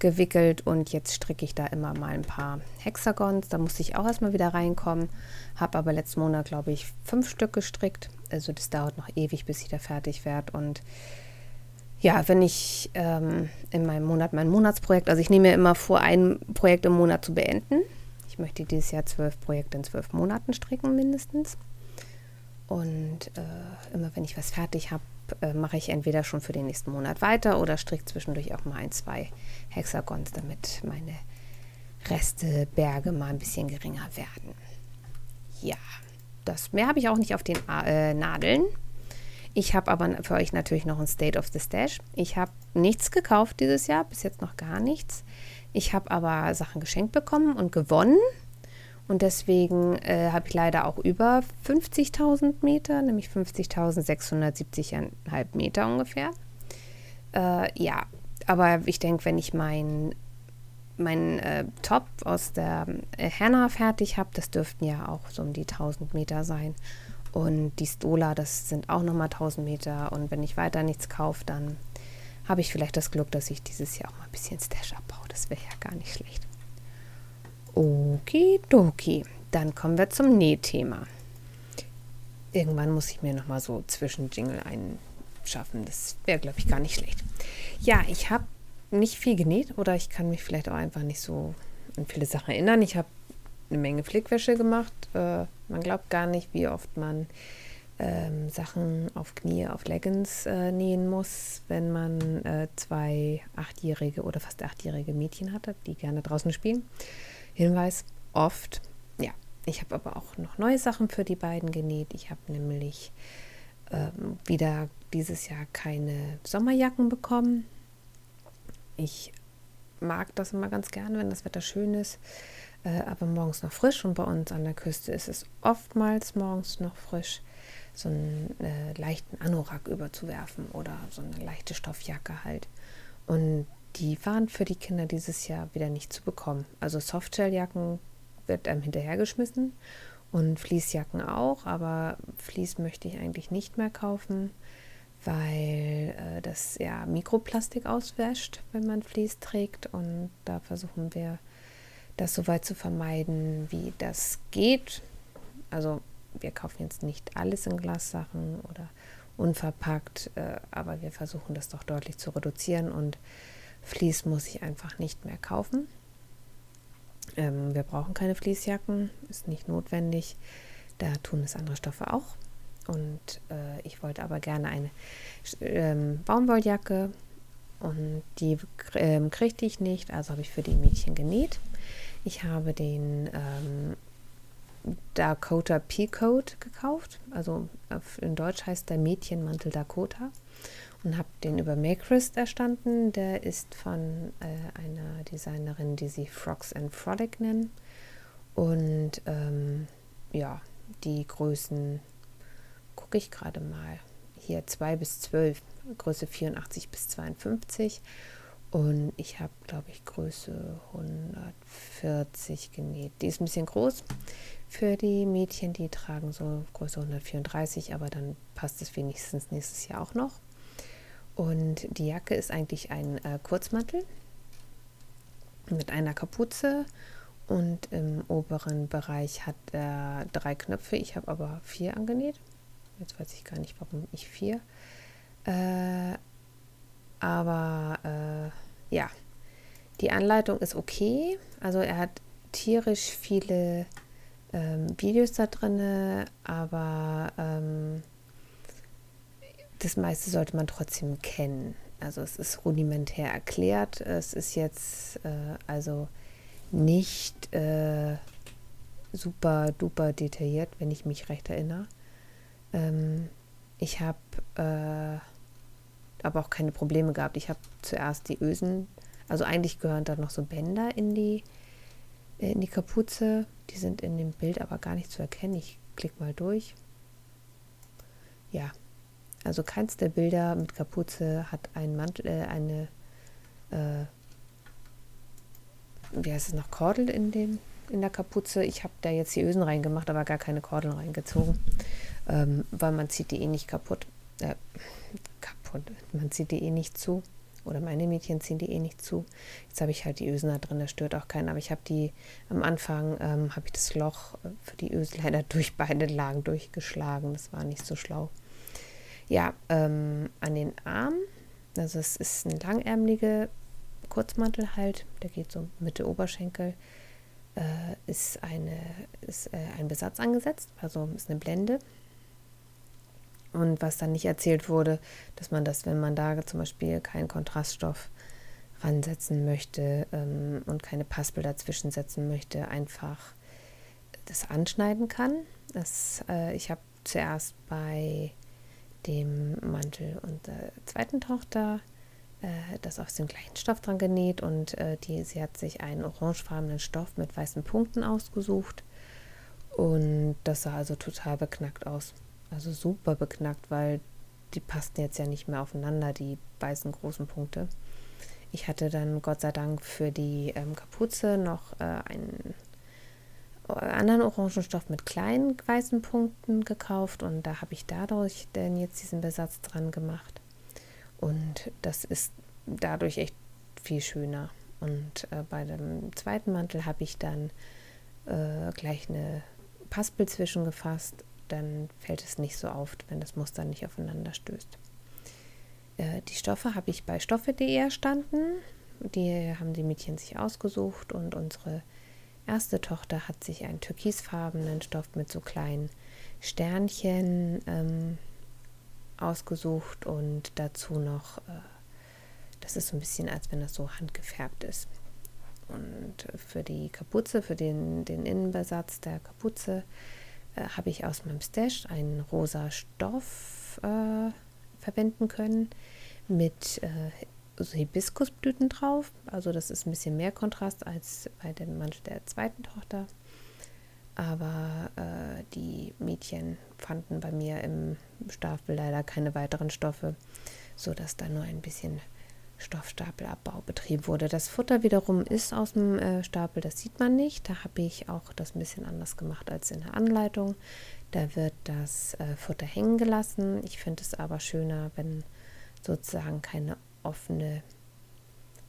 gewickelt und jetzt stricke ich da immer mal ein paar Hexagons. Da musste ich auch erstmal wieder reinkommen. Habe aber letzten Monat, glaube ich, fünf Stück gestrickt. Also das dauert noch ewig, bis ich da fertig werde. Und ja, wenn ich ähm, in meinem Monat mein Monatsprojekt, also ich nehme mir immer vor, ein Projekt im Monat zu beenden. Ich möchte dieses Jahr zwölf Projekte in zwölf Monaten stricken mindestens. Und äh, immer wenn ich was fertig habe, äh, mache ich entweder schon für den nächsten Monat weiter oder stricke zwischendurch auch mal ein, zwei Hexagons, damit meine Resteberge mal ein bisschen geringer werden. Ja, das mehr habe ich auch nicht auf den äh, Nadeln. Ich habe aber für euch natürlich noch ein State of the Stash. Ich habe nichts gekauft dieses Jahr, bis jetzt noch gar nichts. Ich habe aber Sachen geschenkt bekommen und gewonnen. Und deswegen äh, habe ich leider auch über 50.000 Meter, nämlich 50.670,5 Meter ungefähr. Äh, ja, aber ich denke, wenn ich mein, mein äh, Top aus der äh, Hannah fertig habe, das dürften ja auch so um die 1000 Meter sein. Und die Stola, das sind auch nochmal 1000 Meter. Und wenn ich weiter nichts kaufe, dann habe ich vielleicht das Glück, dass ich dieses Jahr auch mal ein bisschen Stash abbaue. Das wäre ja gar nicht schlecht. Okidoki. Dann kommen wir zum Nähthema. Irgendwann muss ich mir noch mal so zwischen Jingle einschaffen. Das wäre, glaube ich, gar nicht schlecht. Ja, ich habe nicht viel genäht oder ich kann mich vielleicht auch einfach nicht so an viele Sachen erinnern. Ich habe eine Menge Flickwäsche gemacht. Äh, man glaubt gar nicht, wie oft man ähm, Sachen auf Knie, auf Leggings äh, nähen muss, wenn man äh, zwei achtjährige oder fast achtjährige Mädchen hatte, die gerne draußen spielen. Hinweis, oft. Ja, ich habe aber auch noch neue Sachen für die beiden genäht. Ich habe nämlich ähm, wieder dieses Jahr keine Sommerjacken bekommen. Ich mag das immer ganz gerne, wenn das Wetter schön ist, äh, aber morgens noch frisch. Und bei uns an der Küste ist es oftmals morgens noch frisch, so einen äh, leichten Anorak überzuwerfen oder so eine leichte Stoffjacke halt. Und die waren für die Kinder dieses Jahr wieder nicht zu bekommen. Also Softshelljacken wird einem hinterhergeschmissen und Fließjacken auch, aber Fließ möchte ich eigentlich nicht mehr kaufen, weil äh, das ja Mikroplastik auswäscht, wenn man Fließ trägt und da versuchen wir das so weit zu vermeiden, wie das geht. Also wir kaufen jetzt nicht alles in Glassachen oder unverpackt, äh, aber wir versuchen das doch deutlich zu reduzieren und Vlies muss ich einfach nicht mehr kaufen. Ähm, wir brauchen keine Fließjacken, ist nicht notwendig. Da tun es andere Stoffe auch. Und äh, ich wollte aber gerne eine ähm, Baumwolljacke und die ähm, kriegte ich nicht, also habe ich für die Mädchen genäht. Ich habe den ähm, Dakota P-Code gekauft, also in Deutsch heißt der Mädchenmantel Dakota und habe den über Makerist erstanden. Der ist von äh, einer Designerin, die sie Frogs and Frolic nennen. Und ähm, ja, die Größen gucke ich gerade mal. Hier 2 bis 12, Größe 84 bis 52. Und ich habe, glaube ich, Größe 140 genäht. Die ist ein bisschen groß für die Mädchen, die tragen so Größe 134, aber dann passt es wenigstens nächstes Jahr auch noch. Und die Jacke ist eigentlich ein äh, Kurzmantel mit einer Kapuze und im oberen Bereich hat er drei Knöpfe. Ich habe aber vier angenäht. Jetzt weiß ich gar nicht, warum ich vier. Äh, aber äh, ja, die Anleitung ist okay. Also er hat tierisch viele ähm, Videos da drin, aber ähm, das meiste sollte man trotzdem kennen. Also es ist rudimentär erklärt. Es ist jetzt äh, also nicht äh, super duper detailliert, wenn ich mich recht erinnere. Ähm, ich habe äh, aber auch keine Probleme gehabt. Ich habe zuerst die Ösen, also eigentlich gehören da noch so Bänder in die, äh, in die Kapuze. Die sind in dem Bild aber gar nicht zu erkennen. Ich klicke mal durch. Ja, also keins der Bilder mit Kapuze hat einen Mantel, äh, eine, äh, wie heißt es noch, Kordel in, den, in der Kapuze. Ich habe da jetzt die Ösen reingemacht, aber gar keine Kordeln reingezogen, ähm, weil man zieht die eh nicht kaputt. Äh, kaputt, man zieht die eh nicht zu. Oder meine Mädchen ziehen die eh nicht zu. Jetzt habe ich halt die Ösen da drin, das stört auch keinen. Aber ich habe die am Anfang, ähm, habe ich das Loch für die Ösen leider durch beide Lagen durchgeschlagen. Das war nicht so schlau. Ja, ähm, an den Armen, also es ist ein langärmeliger Kurzmantel halt, der geht so Mitte Oberschenkel, äh, ist, eine, ist äh, ein Besatz angesetzt, also ist eine Blende. Und was dann nicht erzählt wurde, dass man das, wenn man da zum Beispiel keinen Kontraststoff ransetzen möchte ähm, und keine Paspel dazwischen setzen möchte, einfach das anschneiden kann. Das, äh, ich habe zuerst bei dem Mantel unserer zweiten Tochter äh, das aus dem gleichen Stoff dran genäht und äh, die, sie hat sich einen orangefarbenen Stoff mit weißen Punkten ausgesucht und das sah also total beknackt aus. Also super beknackt, weil die passten jetzt ja nicht mehr aufeinander, die weißen großen Punkte. Ich hatte dann Gott sei Dank für die ähm, Kapuze noch äh, einen anderen Orangenstoff mit kleinen weißen Punkten gekauft und da habe ich dadurch dann jetzt diesen Besatz dran gemacht. Und das ist dadurch echt viel schöner. Und äh, bei dem zweiten Mantel habe ich dann äh, gleich eine Paspel zwischengefasst. Dann fällt es nicht so auf, wenn das Muster nicht aufeinander stößt. Äh, die Stoffe habe ich bei stoffe.de erstanden. Die haben die Mädchen sich ausgesucht und unsere erste Tochter hat sich einen türkisfarbenen Stoff mit so kleinen Sternchen ähm, ausgesucht und dazu noch, äh, das ist so ein bisschen, als wenn das so handgefärbt ist. Und für die Kapuze, für den, den Innenbesatz der Kapuze, äh, habe ich aus meinem Stash einen rosa Stoff äh, verwenden können mit äh, so Hibiskusblüten drauf. Also das ist ein bisschen mehr Kontrast als bei dem Mantel der zweiten Tochter. Aber äh, die Mädchen fanden bei mir im Stapel leider keine weiteren Stoffe, sodass da nur ein bisschen Stoffstapelabbau betrieben wurde. Das Futter wiederum ist aus dem äh, Stapel, das sieht man nicht. Da habe ich auch das ein bisschen anders gemacht als in der Anleitung. Da wird das äh, Futter hängen gelassen. Ich finde es aber schöner, wenn sozusagen keine offene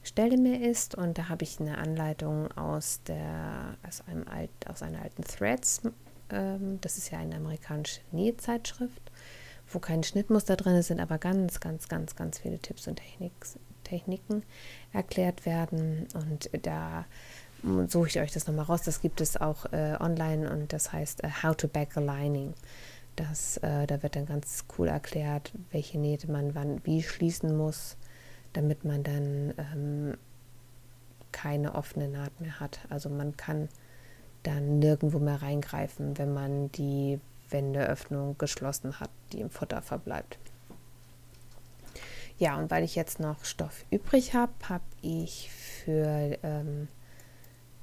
Stelle mehr ist. Und da habe ich eine Anleitung aus, der, aus, einem alt, aus einer alten Threads. Ähm, das ist ja eine amerikanische Nähzeitschrift, wo keine Schnittmuster drin sind, aber ganz, ganz, ganz, ganz viele Tipps und Technik, Techniken erklärt werden. Und da suche ich euch das nochmal raus. Das gibt es auch äh, online und das heißt uh, How to Back a Lining. Das, äh, da wird dann ganz cool erklärt, welche Nähte man wann wie schließen muss, damit man dann ähm, keine offene Naht mehr hat. Also man kann dann nirgendwo mehr reingreifen, wenn man die Wendeöffnung geschlossen hat, die im Futter verbleibt. Ja, und weil ich jetzt noch Stoff übrig habe, habe ich für ähm,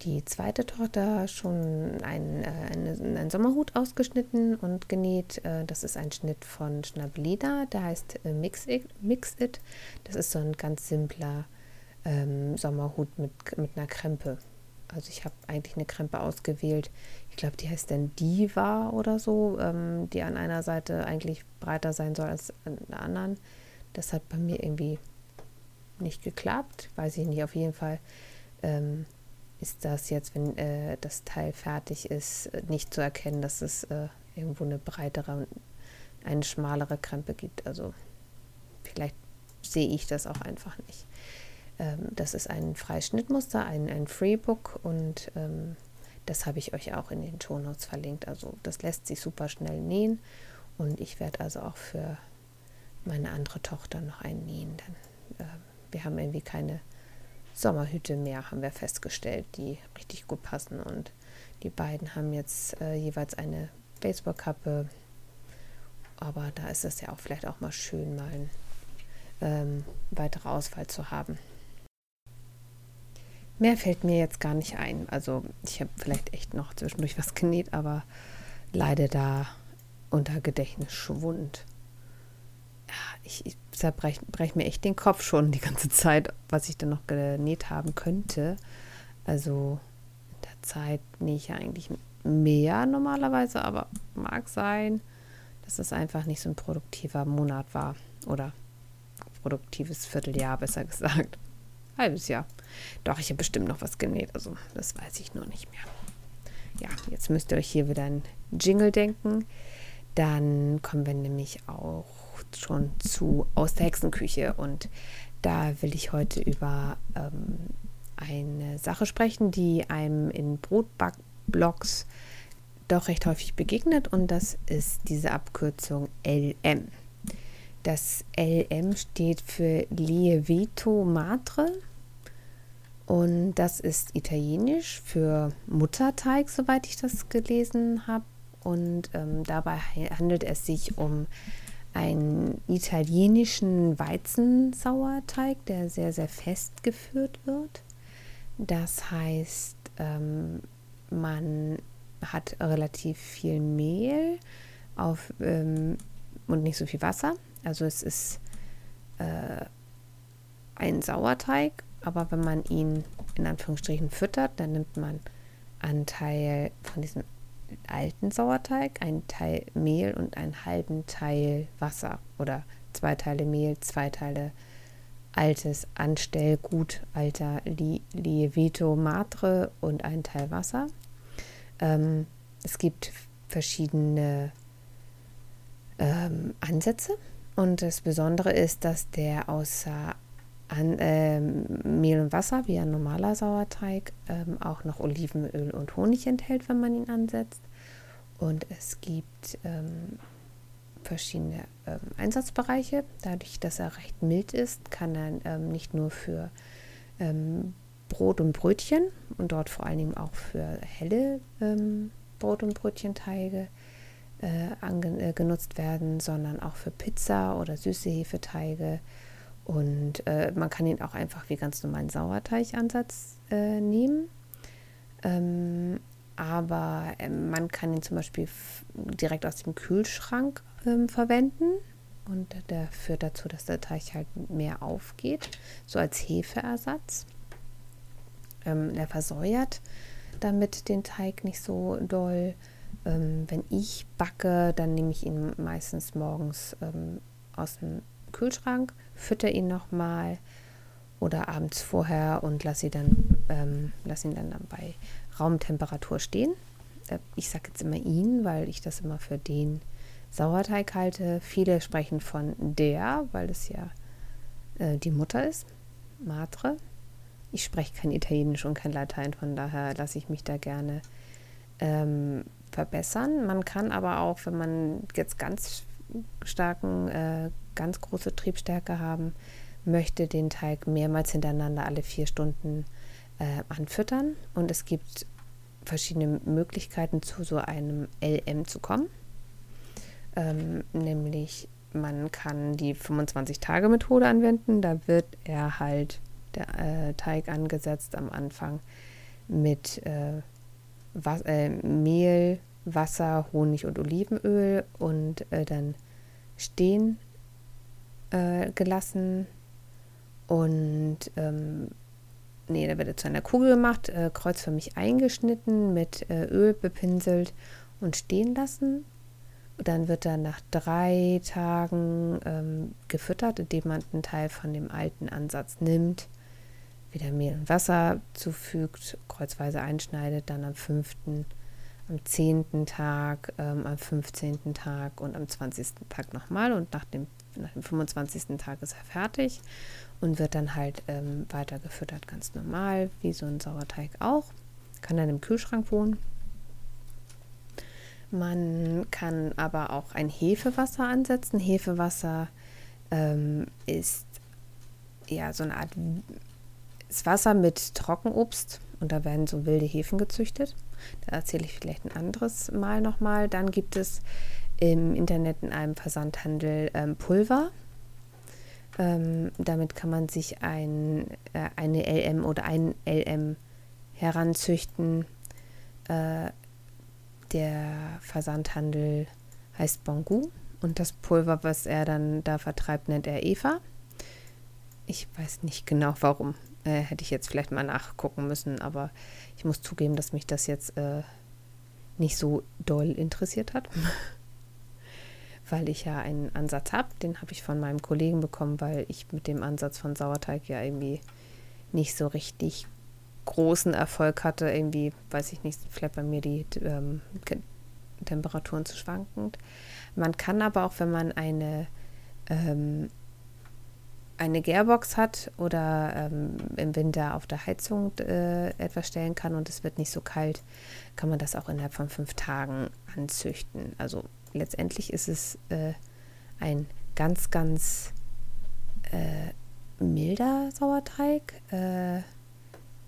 die zweite Tochter schon einen, äh, einen, einen Sommerhut ausgeschnitten und genäht. Äh, das ist ein Schnitt von Schnabelida, der heißt äh, Mix, It, Mix It. Das ist so ein ganz simpler ähm, Sommerhut mit, mit einer Krempe. Also ich habe eigentlich eine Krempe ausgewählt. Ich glaube, die heißt dann Diva oder so, ähm, die an einer Seite eigentlich breiter sein soll als an der anderen. Das hat bei mir irgendwie nicht geklappt. Weiß ich nicht, auf jeden Fall. Ähm, ist das jetzt, wenn äh, das Teil fertig ist, nicht zu erkennen, dass es äh, irgendwo eine breitere und eine schmalere Krempe gibt. Also vielleicht sehe ich das auch einfach nicht. Ähm, das ist ein freies Schnittmuster, ein, ein Freebook und ähm, das habe ich euch auch in den Shownotes verlinkt. Also das lässt sich super schnell nähen und ich werde also auch für meine andere Tochter noch einen nähen. Denn, äh, wir haben irgendwie keine Sommerhüte mehr, haben wir festgestellt, die richtig gut passen. Und die beiden haben jetzt äh, jeweils eine Baseballkappe. Aber da ist es ja auch vielleicht auch mal schön, mal eine ähm, weitere Auswahl zu haben. Mehr fällt mir jetzt gar nicht ein. Also ich habe vielleicht echt noch zwischendurch was genäht, aber leide da unter Gedächtnisschwund ich, ich zerbreche brech mir echt den Kopf schon die ganze Zeit, was ich dann noch genäht haben könnte. Also in der Zeit nähe ich ja eigentlich mehr normalerweise, aber mag sein, dass es einfach nicht so ein produktiver Monat war. Oder produktives Vierteljahr, besser gesagt. Halbes Jahr. Doch, ich habe bestimmt noch was genäht, also das weiß ich nur nicht mehr. Ja, jetzt müsst ihr euch hier wieder ein Jingle denken. Dann kommen wir nämlich auch schon zu Aus der Hexenküche und da will ich heute über ähm, eine Sache sprechen, die einem in Brotbackblogs doch recht häufig begegnet und das ist diese Abkürzung LM. Das LM steht für Lievito Madre und das ist italienisch für Mutterteig, soweit ich das gelesen habe. Und ähm, dabei handelt es sich um einen italienischen Weizensauerteig, der sehr, sehr fest geführt wird. Das heißt, ähm, man hat relativ viel Mehl auf, ähm, und nicht so viel Wasser. Also es ist äh, ein Sauerteig, aber wenn man ihn in Anführungsstrichen füttert, dann nimmt man Anteil von diesem alten Sauerteig, einen Teil Mehl und einen halben Teil Wasser oder zwei Teile Mehl, zwei Teile altes Anstellgut, alter Li Lievito Madre und ein Teil Wasser. Ähm, es gibt verschiedene ähm, Ansätze und das Besondere ist, dass der außer an, ähm, Mehl und Wasser, wie ein normaler Sauerteig, ähm, auch noch Olivenöl und Honig enthält, wenn man ihn ansetzt. Und es gibt ähm, verschiedene ähm, Einsatzbereiche. Dadurch, dass er recht mild ist, kann er ähm, nicht nur für ähm, Brot und Brötchen und dort vor allen Dingen auch für helle Brot- und Brötchenteige äh, äh, genutzt werden, sondern auch für Pizza oder süße Hefeteige und äh, man kann ihn auch einfach wie ganz normalen Sauerteigansatz äh, nehmen. Ähm, aber äh, man kann ihn zum Beispiel direkt aus dem Kühlschrank ähm, verwenden. Und der führt dazu, dass der Teig halt mehr aufgeht, so als Hefeersatz. Ähm, er versäuert damit den Teig nicht so doll. Ähm, wenn ich backe, dann nehme ich ihn meistens morgens ähm, aus dem Kühlschrank, fütter ihn nochmal oder abends vorher und lasse sie dann, ähm, lass ihn dann, dann bei Raumtemperatur stehen. Äh, ich sage jetzt immer ihn, weil ich das immer für den Sauerteig halte. Viele sprechen von der, weil es ja äh, die Mutter ist, Matre. Ich spreche kein Italienisch und kein Latein, von daher lasse ich mich da gerne ähm, verbessern. Man kann aber auch, wenn man jetzt ganz starken, äh, ganz große Triebstärke haben möchte, den Teig mehrmals hintereinander alle vier Stunden äh, anfüttern. Und es gibt verschiedene Möglichkeiten, zu so einem LM zu kommen. Ähm, nämlich man kann die 25-Tage-Methode anwenden. Da wird er halt der äh, Teig angesetzt am Anfang mit äh, Was äh, Mehl, Wasser, Honig und Olivenöl und äh, dann stehen äh, gelassen und ähm, nee, da wird er zu einer Kugel gemacht, äh, kreuzförmig eingeschnitten, mit äh, Öl bepinselt und stehen lassen. Dann wird er nach drei Tagen ähm, gefüttert, indem man einen Teil von dem alten Ansatz nimmt, wieder Mehl und Wasser zufügt, kreuzweise einschneidet, dann am fünften, am zehnten Tag, ähm, am 15. Tag und am 20. Tag nochmal und nach dem, nach dem 25. Tag ist er fertig und wird dann halt ähm, weiter gefüttert, ganz normal, wie so ein Sauerteig auch. Kann dann im Kühlschrank wohnen. Man kann aber auch ein Hefewasser ansetzen. Hefewasser ähm, ist ja so eine Art Wasser mit Trockenobst und da werden so wilde Hefen gezüchtet. Da erzähle ich vielleicht ein anderes Mal nochmal. Dann gibt es im Internet in einem Versandhandel ähm, Pulver. Ähm, damit kann man sich ein, äh, eine LM oder ein LM heranzüchten. Äh, der Versandhandel heißt Bongu und das Pulver, was er dann da vertreibt, nennt er Eva. Ich weiß nicht genau warum. Äh, hätte ich jetzt vielleicht mal nachgucken müssen, aber ich muss zugeben, dass mich das jetzt äh, nicht so doll interessiert hat. weil ich ja einen Ansatz habe. Den habe ich von meinem Kollegen bekommen, weil ich mit dem Ansatz von Sauerteig ja irgendwie nicht so richtig großen Erfolg hatte. Irgendwie, weiß ich nicht, vielleicht bei mir die ähm, Temperaturen zu schwankend. Man kann aber auch, wenn man eine, ähm, eine Gärbox hat oder ähm, im Winter auf der Heizung äh, etwas stellen kann und es wird nicht so kalt, kann man das auch innerhalb von fünf Tagen anzüchten. Also letztendlich ist es äh, ein ganz, ganz äh, milder Sauerteig. Äh,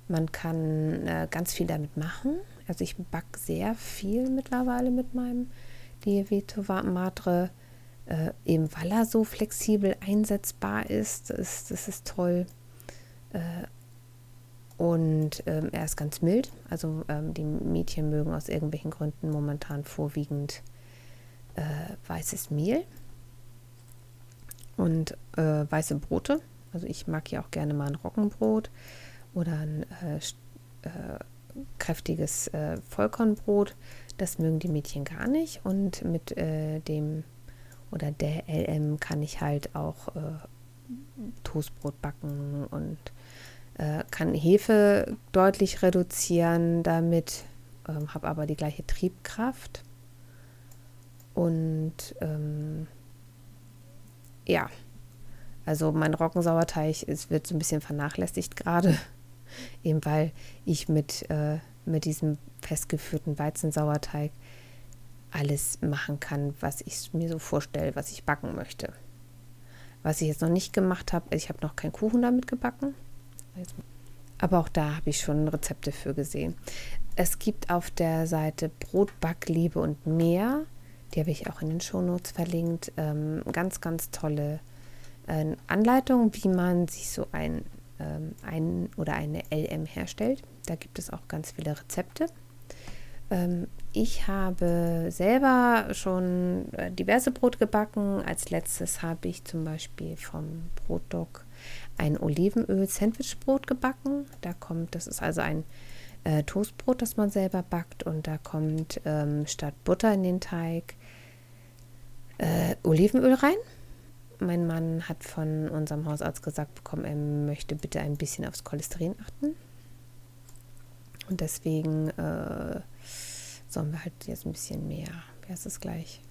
man kann äh, ganz viel damit machen. Also ich backe sehr viel mittlerweile mit meinem Lievito Matre, äh, eben weil er so flexibel einsetzbar ist. Das ist, das ist toll. Äh, und ähm, er ist ganz mild. Also ähm, die Mädchen mögen aus irgendwelchen Gründen momentan vorwiegend äh, weißes Mehl und äh, weiße Brote. Also ich mag ja auch gerne mal ein Roggenbrot oder ein äh, äh kräftiges äh, Vollkornbrot. Das mögen die Mädchen gar nicht. Und mit äh, dem oder der LM kann ich halt auch Toastbrot backen und kann Hefe deutlich reduzieren damit, ähm, habe aber die gleiche Triebkraft. Und ähm, ja, also mein Roggensauerteig wird so ein bisschen vernachlässigt gerade, eben weil ich mit, äh, mit diesem festgeführten Weizensauerteig alles machen kann, was ich mir so vorstelle, was ich backen möchte. Was ich jetzt noch nicht gemacht habe, ich habe noch keinen Kuchen damit gebacken. Aber auch da habe ich schon Rezepte für gesehen. Es gibt auf der Seite Brotback, Liebe und mehr die habe ich auch in den Shownotes verlinkt. Ähm, ganz, ganz tolle äh, Anleitung, wie man sich so ein, ähm, ein oder eine LM herstellt. Da gibt es auch ganz viele Rezepte. Ähm, ich habe selber schon äh, diverse Brot gebacken. Als letztes habe ich zum Beispiel vom Brotdog ein Olivenöl-Sandwichbrot gebacken. Da kommt, das ist also ein äh, Toastbrot, das man selber backt und da kommt ähm, statt Butter in den Teig äh, Olivenöl rein. mein Mann hat von unserem Hausarzt gesagt bekommen, er möchte bitte ein bisschen aufs Cholesterin achten. Und deswegen äh, sollen wir halt jetzt ein bisschen mehr, wie heißt es gleich,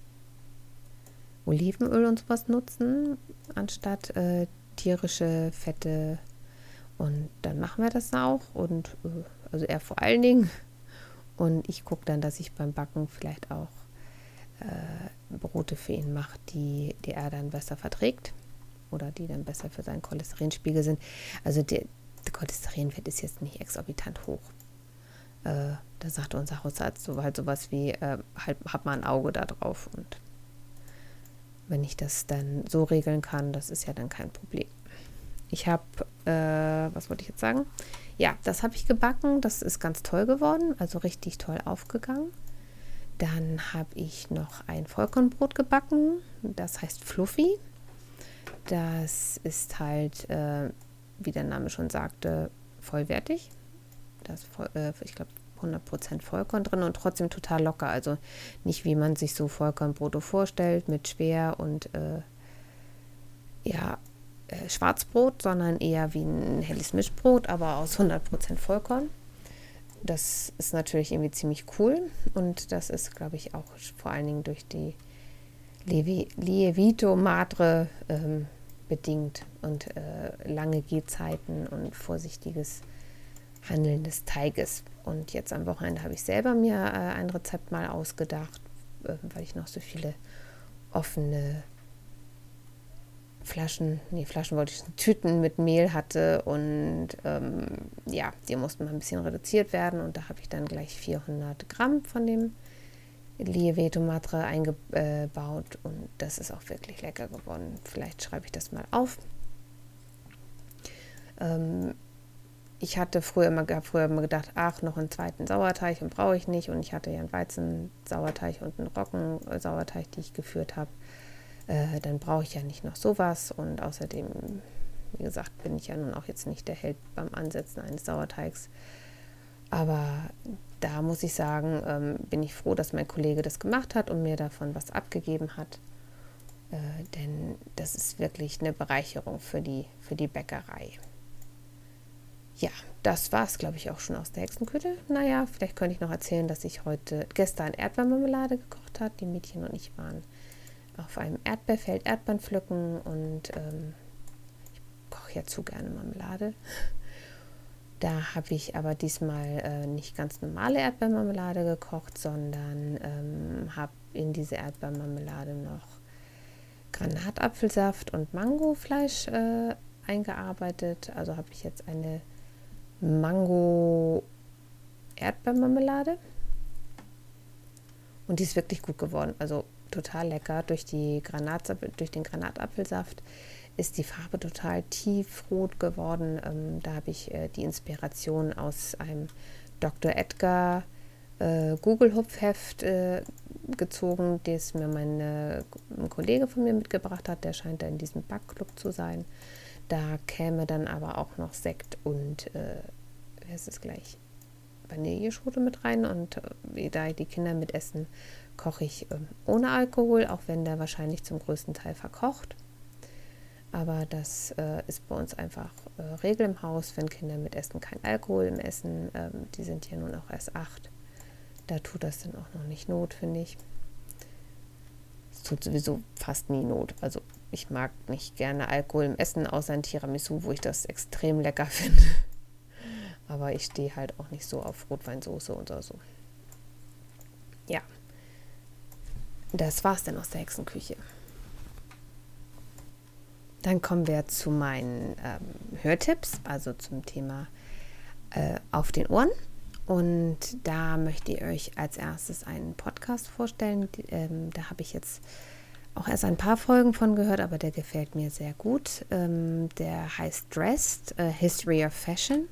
Olivenöl und sowas nutzen, anstatt äh, tierische Fette. Und dann machen wir das auch. Und äh, also er vor allen Dingen. Und ich gucke dann, dass ich beim Backen vielleicht auch äh, Brote für ihn mache, die, die er dann besser verträgt oder die dann besser für seinen Cholesterinspiegel sind. Also der, der Cholesterinwert ist jetzt nicht exorbitant hoch. Äh, da sagte unser Hausarzt so halt sowas wie, äh, halt, hab mal ein Auge da drauf und wenn ich das dann so regeln kann, das ist ja dann kein Problem. Ich habe, äh, was wollte ich jetzt sagen? Ja, das habe ich gebacken. Das ist ganz toll geworden, also richtig toll aufgegangen. Dann habe ich noch ein Vollkornbrot gebacken. Das heißt Fluffy. Das ist halt, äh, wie der Name schon sagte, vollwertig. Das, äh, ich glaube, 100% Vollkorn drin und trotzdem total locker. Also nicht wie man sich so Vollkornbrote vorstellt mit schwer und äh, ja, äh, Schwarzbrot, sondern eher wie ein helles Mischbrot, aber aus 100% Vollkorn. Das ist natürlich irgendwie ziemlich cool und das ist, glaube ich, auch vor allen Dingen durch die Lievito Madre ähm, bedingt und äh, lange Gehzeiten und vorsichtiges Handeln des Teiges. Und jetzt am Wochenende habe ich selber mir äh, ein Rezept mal ausgedacht, äh, weil ich noch so viele offene Flaschen, nee, Flaschen wollte ich, Tüten mit Mehl hatte und ähm, ja, die mussten mal ein bisschen reduziert werden und da habe ich dann gleich 400 Gramm von dem Lieveto Matre eingebaut und das ist auch wirklich lecker geworden. Vielleicht schreibe ich das mal auf. Ähm, ich hatte früher immer, früher immer gedacht, ach, noch einen zweiten Sauerteig und brauche ich nicht. Und ich hatte ja einen Weizensauerteig und einen Roggensauerteig, die ich geführt habe. Äh, dann brauche ich ja nicht noch sowas. Und außerdem, wie gesagt, bin ich ja nun auch jetzt nicht der Held beim Ansetzen eines Sauerteigs. Aber da muss ich sagen, ähm, bin ich froh, dass mein Kollege das gemacht hat und mir davon was abgegeben hat. Äh, denn das ist wirklich eine Bereicherung für die, für die Bäckerei ja, das war es, glaube ich, auch schon aus der Hexenküche. Naja, vielleicht könnte ich noch erzählen, dass ich heute gestern Erdbeermarmelade gekocht habe. Die Mädchen und ich waren auf einem Erdbeerfeld Erdbeeren pflücken und ähm, ich koche ja zu gerne Marmelade. Da habe ich aber diesmal äh, nicht ganz normale Erdbeermarmelade gekocht, sondern ähm, habe in diese Erdbeermarmelade noch Granatapfelsaft und Mangofleisch äh, eingearbeitet. Also habe ich jetzt eine Mango Erdbeermarmelade. Und die ist wirklich gut geworden. Also total lecker. Durch, die Granat, durch den Granatapfelsaft ist die Farbe total tiefrot geworden. Ähm, da habe ich äh, die Inspiration aus einem Dr. Edgar äh, Google-Hupfheft äh, gezogen, das mir mein, ein Kollege von mir mitgebracht hat. Der scheint da in diesem Backclub zu sein. Da käme dann aber auch noch Sekt und, äh, wie heißt es gleich, Vanilleschote mit rein. Und äh, da die Kinder mit essen, koche ich äh, ohne Alkohol, auch wenn der wahrscheinlich zum größten Teil verkocht. Aber das äh, ist bei uns einfach äh, Regel im Haus, wenn Kinder mit essen, kein Alkohol im Essen. Ähm, die sind ja nun auch erst acht. Da tut das dann auch noch nicht Not, finde ich. Es tut sowieso fast nie Not. Also ich mag nicht gerne Alkohol im Essen, außer ein Tiramisu, wo ich das extrem lecker finde. Aber ich stehe halt auch nicht so auf Rotweinsoße oder so. Ja, das war's dann aus der Hexenküche. Dann kommen wir zu meinen ähm, Hörtipps, also zum Thema äh, auf den Ohren. Und da möchte ich euch als erstes einen Podcast vorstellen. Ähm, da habe ich jetzt auch erst ein paar Folgen von gehört, aber der gefällt mir sehr gut. Ähm, der heißt Dressed, A History of Fashion.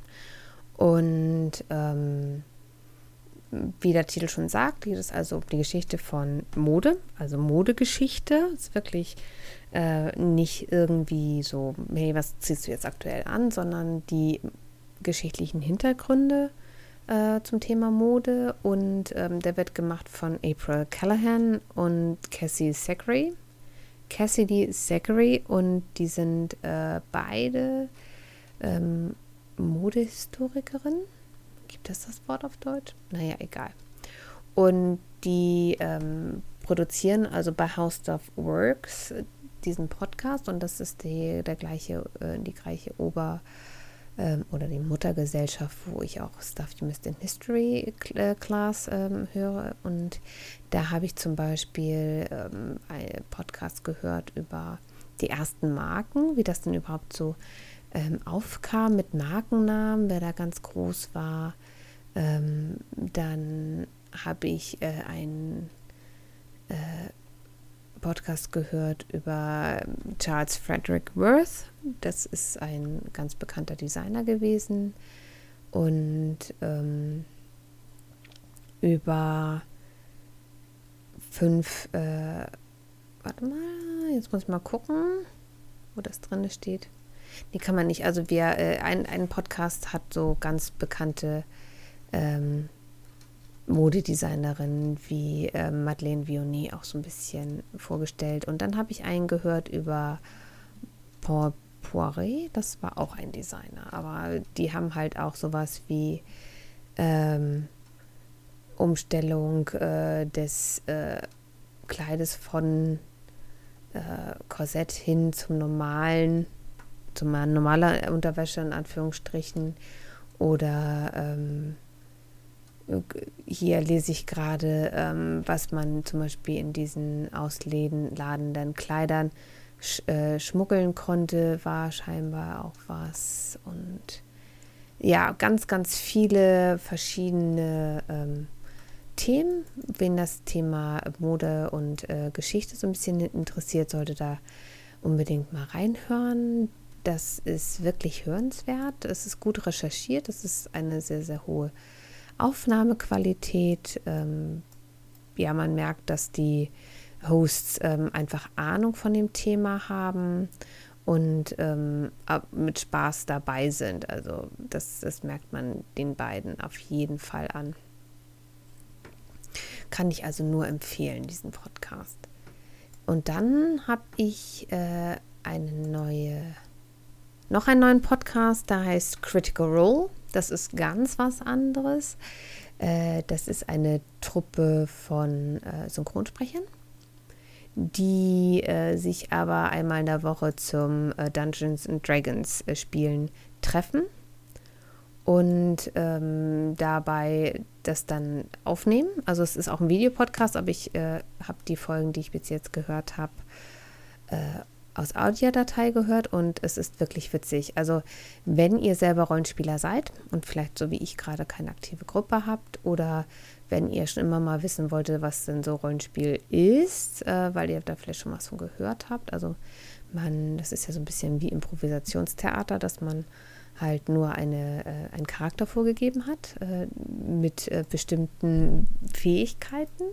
Und ähm, wie der Titel schon sagt, geht es also um die Geschichte von Mode, also Modegeschichte. Es ist wirklich äh, nicht irgendwie so, hey, was ziehst du jetzt aktuell an, sondern die geschichtlichen Hintergründe äh, zum Thema Mode und ähm, der wird gemacht von April Callahan und Cassie Zachary. Cassidy Zachary und die sind äh, beide ähm, Modehistorikerin. Gibt es das Wort auf Deutsch? Naja, egal. Und die ähm, produzieren also bei House of Works diesen Podcast und das ist die, der gleiche, äh, die gleiche Ober- ähm, oder die Muttergesellschaft, wo ich auch Stuff You Missed in History äh, Class ähm, höre. Und da habe ich zum Beispiel ähm, einen Podcast gehört über die ersten Marken, wie das denn überhaupt so ähm, aufkam mit Markennamen, wer da ganz groß war. Ähm, dann habe ich äh, einen äh, Podcast gehört über Charles Frederick Worth. Das ist ein ganz bekannter Designer gewesen. Und ähm, über fünf, äh, warte mal, jetzt muss ich mal gucken, wo das drin steht. Nee, kann man nicht. Also wir, äh, ein, ein Podcast hat so ganz bekannte ähm, Modedesignerin wie äh, Madeleine Vioni auch so ein bisschen vorgestellt. Und dann habe ich einen gehört über Paul Poiret, das war auch ein Designer, aber die haben halt auch sowas wie ähm, Umstellung äh, des äh, Kleides von äh, Korsett hin zum normalen, zum normaler Unterwäsche in Anführungsstrichen. Oder ähm, hier lese ich gerade, ähm, was man zum Beispiel in diesen ausladenden Kleidern sch äh, schmuggeln konnte, war scheinbar auch was. Und ja, ganz, ganz viele verschiedene ähm, Themen. Wen das Thema Mode und äh, Geschichte so ein bisschen interessiert, sollte da unbedingt mal reinhören. Das ist wirklich hörenswert. Es ist gut recherchiert. Es ist eine sehr, sehr hohe Aufnahmequalität. Ähm, ja, man merkt, dass die Hosts ähm, einfach Ahnung von dem Thema haben und ähm, mit Spaß dabei sind. Also das, das merkt man den beiden auf jeden Fall an. Kann ich also nur empfehlen, diesen Podcast. Und dann habe ich äh, eine neue, noch einen neuen Podcast, der heißt Critical Role. Das ist ganz was anderes. Äh, das ist eine Truppe von äh, Synchronsprechern, die äh, sich aber einmal in der Woche zum äh, Dungeons and Dragons äh, Spielen treffen und ähm, dabei das dann aufnehmen. Also es ist auch ein Videopodcast, aber ich äh, habe die Folgen, die ich bis jetzt gehört habe, aus Audiodatei gehört und es ist wirklich witzig. Also wenn ihr selber Rollenspieler seid und vielleicht so wie ich gerade keine aktive Gruppe habt oder wenn ihr schon immer mal wissen wolltet, was denn so Rollenspiel ist, äh, weil ihr da vielleicht schon was von gehört habt. Also man, das ist ja so ein bisschen wie Improvisationstheater, dass man halt nur eine, äh, einen Charakter vorgegeben hat äh, mit äh, bestimmten Fähigkeiten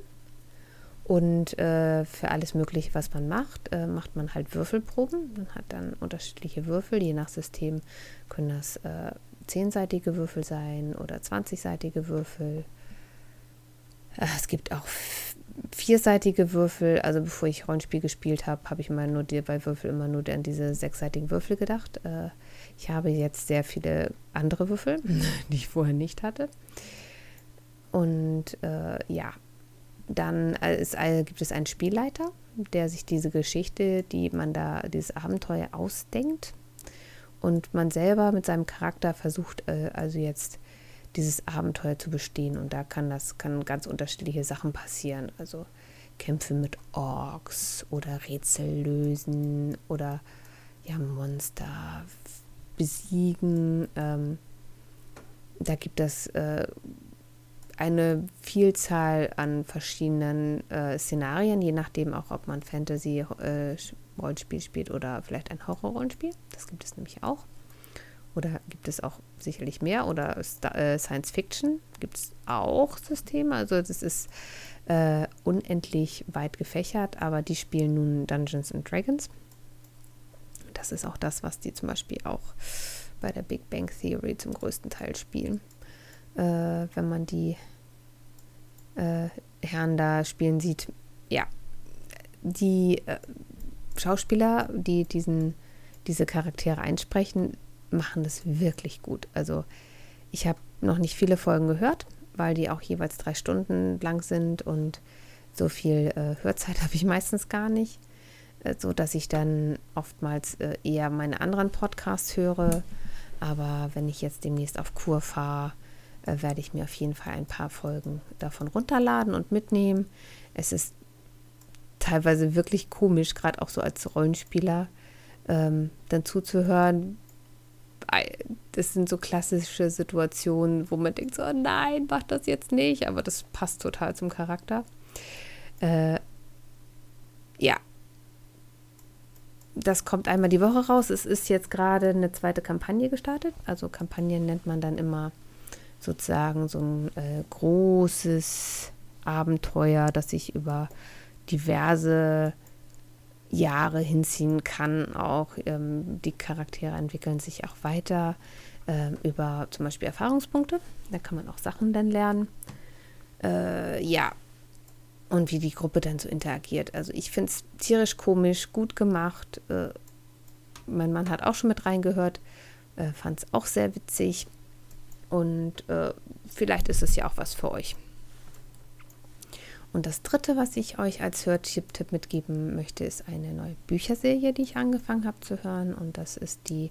und äh, für alles Mögliche, was man macht, äh, macht man halt Würfelproben. Man hat dann unterschiedliche Würfel. Je nach System können das äh, zehnseitige Würfel sein oder 20-seitige Würfel. Äh, es gibt auch vierseitige Würfel. Also bevor ich Rollenspiel gespielt habe, habe ich immer nur bei Würfel immer nur an diese sechsseitigen Würfel gedacht. Äh, ich habe jetzt sehr viele andere Würfel, die ich vorher nicht hatte. Und äh, ja, dann ist, äh, gibt es einen Spielleiter, der sich diese Geschichte, die man da, dieses Abenteuer ausdenkt. Und man selber mit seinem Charakter versucht äh, also jetzt dieses Abenteuer zu bestehen. Und da kann das kann ganz unterschiedliche Sachen passieren. Also Kämpfe mit Orks oder Rätsel lösen oder ja, Monster besiegen. Ähm, da gibt es äh, eine Vielzahl an verschiedenen äh, Szenarien, je nachdem auch, ob man Fantasy-Rollenspiel äh, spielt oder vielleicht ein Horror-Rollenspiel. Das gibt es nämlich auch. Oder gibt es auch sicherlich mehr. Oder äh, Science Fiction gibt es auch Systeme. Also das ist äh, unendlich weit gefächert, aber die spielen nun Dungeons and Dragons. Das ist auch das, was die zum Beispiel auch bei der Big Bang Theory zum größten Teil spielen äh, wenn man die äh, Herren da spielen sieht. Ja, die äh, Schauspieler, die diesen, diese Charaktere einsprechen, machen das wirklich gut. Also ich habe noch nicht viele Folgen gehört, weil die auch jeweils drei Stunden lang sind und so viel äh, Hörzeit habe ich meistens gar nicht, äh, so dass ich dann oftmals äh, eher meine anderen Podcasts höre. Aber wenn ich jetzt demnächst auf Kur fahre, äh, werde ich mir auf jeden Fall ein paar Folgen davon runterladen und mitnehmen. Es ist teilweise wirklich komisch, gerade auch so als Rollenspieler, ähm, dann zuzuhören. Das sind so klassische Situationen, wo man denkt, so, oh nein, mach das jetzt nicht, aber das passt total zum Charakter. Äh, ja, das kommt einmal die Woche raus. Es ist jetzt gerade eine zweite Kampagne gestartet. Also Kampagnen nennt man dann immer sozusagen so ein äh, großes Abenteuer, das sich über diverse Jahre hinziehen kann. Auch ähm, die Charaktere entwickeln sich auch weiter äh, über zum Beispiel Erfahrungspunkte. Da kann man auch Sachen dann lernen. Äh, ja, und wie die Gruppe dann so interagiert. Also ich finde es tierisch komisch, gut gemacht. Äh, mein Mann hat auch schon mit reingehört, äh, fand es auch sehr witzig. Und äh, vielleicht ist es ja auch was für euch. Und das dritte, was ich euch als Hörtipp mitgeben möchte, ist eine neue Bücherserie, die ich angefangen habe zu hören. Und das ist die